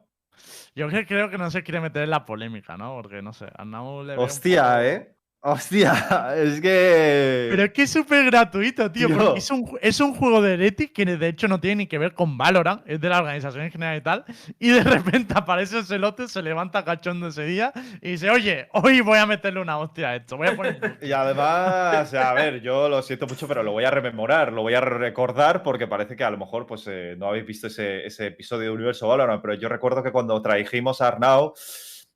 Yo creo que no se quiere meter en la polémica, ¿no? Porque no sé, Arnau le Hostia, ¿eh? Hostia, es que. Pero es que es súper gratuito, tío. Tío. Porque es un, es un juego de Heretic que de hecho no tiene ni que ver con Valorant, es de la organización en general y tal. Y de repente aparece Ocelote, se levanta cachondo ese día y dice: Oye, hoy voy a meterle una hostia a esto. Voy a poner. Y además, a ver, yo lo siento mucho, pero lo voy a rememorar, lo voy a recordar porque parece que a lo mejor pues, eh, no habéis visto ese, ese episodio de Universo Valorant, pero yo recuerdo que cuando trajimos a Arnau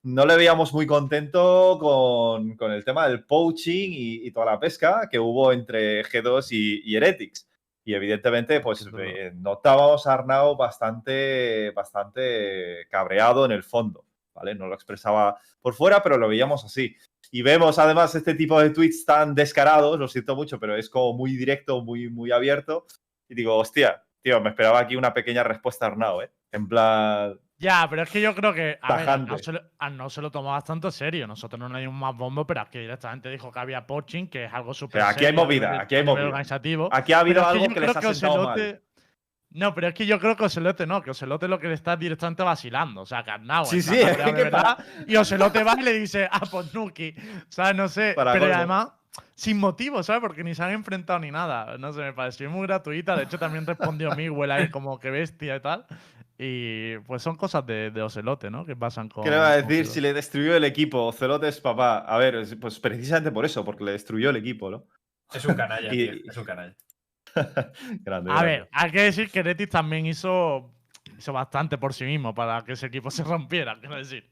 no le veíamos muy contento con, con el tema del poaching y, y toda la pesca que hubo entre G2 y, y Heretics. Y evidentemente, pues Es verdad. eh, notábamos a Arnau bastante, bastante cabreado en el fondo, ¿vale? No lo expresaba por fuera, pero lo veíamos así. Y vemos además este tipo de tweets tan descarados, lo siento mucho, pero es como muy directo, muy, muy abierto. Y digo, hostia, tío, me esperaba aquí una pequeña respuesta a Arnau, ¿eh? En plan, Ya, pero es que yo creo que. A ver, Tajante. no se, lo, no se lo tomó bastante serio. Nosotros no le dimos más bombo, pero aquí directamente dijo que había poaching, que es algo súper. aquí hay serio movida, aquí hay movida. organizativo. aquí ha habido es algo yo que, les ha sentado mal. No, pero es que yo creo que Ocelote no, que Ocelote lo que le está directamente vacilando. O sea, que Arnau Sí, sí, es que verdad, Y Ocelote va y le dice, ah, pues Nuki. O sea, no sé. Para pero además, sin motivo, ¿sabes? Porque ni se han enfrentado ni nada. No sé, me pareció muy gratuita. De hecho, también respondió Miguel ahí como que bestia y tal. Y pues son cosas de, de Ocelote, ¿no? Que pasan con. ¿Qué le va a decir G2. si le destruyó el equipo? Ocelote es papá. A ver, es- pues precisamente por eso, porque le destruyó el equipo, ¿no? Es un canalla, Y- tío. Es un canalla. Grande. A grande. ver, hay que decir que Retis también hizo, hizo bastante por sí mismo para que ese equipo se rompiera, quiero decir.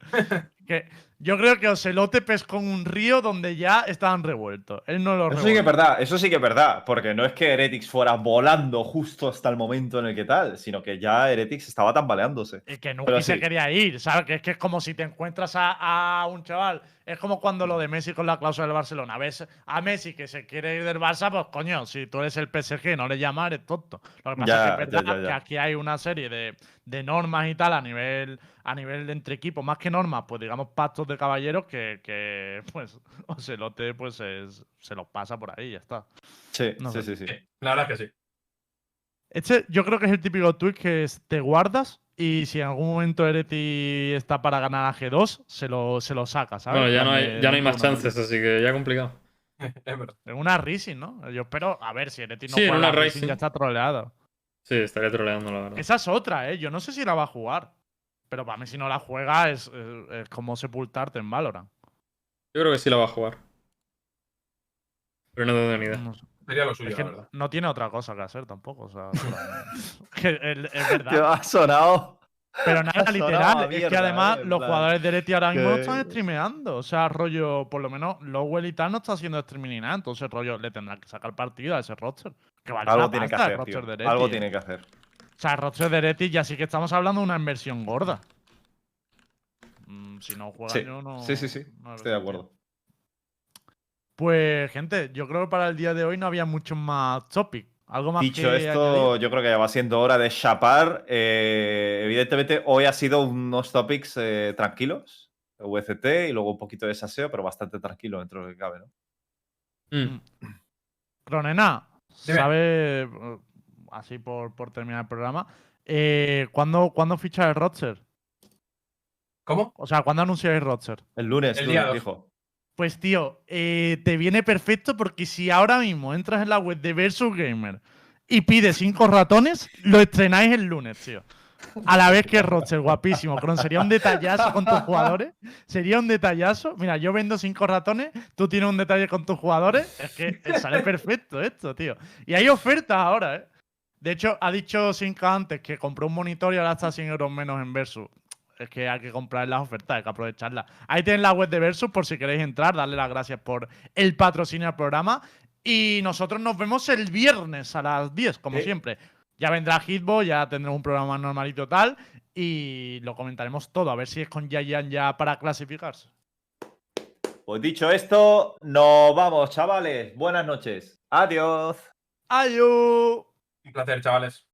Que yo creo que Ocelote pescó en un río donde ya estaban revueltos. Él no lo Eso sí que es verdad, eso sí que es verdad, porque no es que Heretics fuera volando justo hasta el momento en el que tal, sino que ya Heretics estaba tambaleándose. Y que nunca se sí. quería ir, ¿sabes? Que es que es como si te encuentras a, a un chaval. Es como cuando lo de Messi con la cláusula del Barcelona. Ves a Messi que se quiere ir del Barça, pues coño, si tú eres el PSG, no le llamas, eres tonto. Lo que pasa Ya, es que es ya, verdad ya, que aquí hay una serie de, de normas y tal a nivel, a nivel de entre equipos, más que normas, pues digamos pactos de caballeros que, que pues Ocelote pues es- se los pasa por ahí y ya está. Sí, No sí, sé. sí, sí. La verdad es que sí. Este yo creo que es el típico tweet que es, te guardas y si en algún momento Ereti está para ganar a G2, se lo, se lo saca, ¿sabes? Bueno, ya no En hay, ya no hay más una- chances, así que ya complicado. Es verdad. En una Rising, ¿no? Yo espero, a ver, si Ereti no Sí, en juega una la Rising Rising. ya está troleado. Sí, estaría troleando, la verdad. Esa es otra, ¿eh? Yo no sé si la va a jugar. Pero para mí si no la juega es, es- es como sepultarte en Valorant. Yo creo que sí la va a jugar. Pero no tengo ni idea. No sé. Sería lo suyo, Es que la verdad. no tiene otra cosa que hacer tampoco. O sea, que el- es verdad. Te ha sonado. Pero nada, literal. es que además eh, los plan, jugadores de Leti ahora mismo que- están streameando. O sea, rollo, por lo menos Lowell y tal no está haciendo streaming ni nada. Entonces, rollo, le tendrán que sacar partido a ese roster. Que vale Algo tiene que pasta hacer, tío. Leti, Algo eh. tiene que hacer. O sea, el roster de Leti ya sí que estamos hablando de una inversión gorda. Mm, si no juegan Sí, yo no. sí, sí, sí. no Estoy de acuerdo. Pues, gente, yo creo que para el día de hoy no había mucho más topic. Algo más Dicho que esto, añadir? yo creo que ya va siendo hora de chapar. Eh, evidentemente, hoy ha sido unos topics eh, tranquilos. VCT y luego un poquito de saseo, pero bastante tranquilo dentro de lo que cabe, ¿no? Mm. Ronena, Dime. ¿sabe, eh, así por, por terminar el programa, eh, ¿cuándo, ¿cuándo ficha el roster? ¿Cómo? O sea, ¿cuándo anunciáis el roster? El lunes, El dos. dijo. Pues tío, eh, te viene perfecto porque si ahora mismo entras en la web de Versus Gamer y pides cinco ratones, lo estrenáis el lunes, tío. A la vez que el roster, guapísimo. Cron, sería un detallazo con tus jugadores. Sería un detallazo. Mira, yo vendo cinco ratones, tú tienes un detalle con tus jugadores. Es que sale perfecto esto, tío. Y hay ofertas ahora, ¿eh? De hecho, ha dicho Sinca antes que compró un monitor y ahora está 100 euros menos en Versus. Es que hay que comprar las ofertas, hay que aprovecharlas. Ahí tenéis la web de Versus por si queréis entrar, darle las gracias por el patrocinio al programa. Y nosotros nos vemos el viernes a las 10, como Eh. siempre. Ya vendrá Hitbo, ya tendremos un programa más normalito tal. Y lo comentaremos todo, a ver si es con Yayan ya para clasificarse. Pues dicho esto, nos vamos, chavales. Buenas noches. Adiós. ¡Adiós! Un placer, chavales.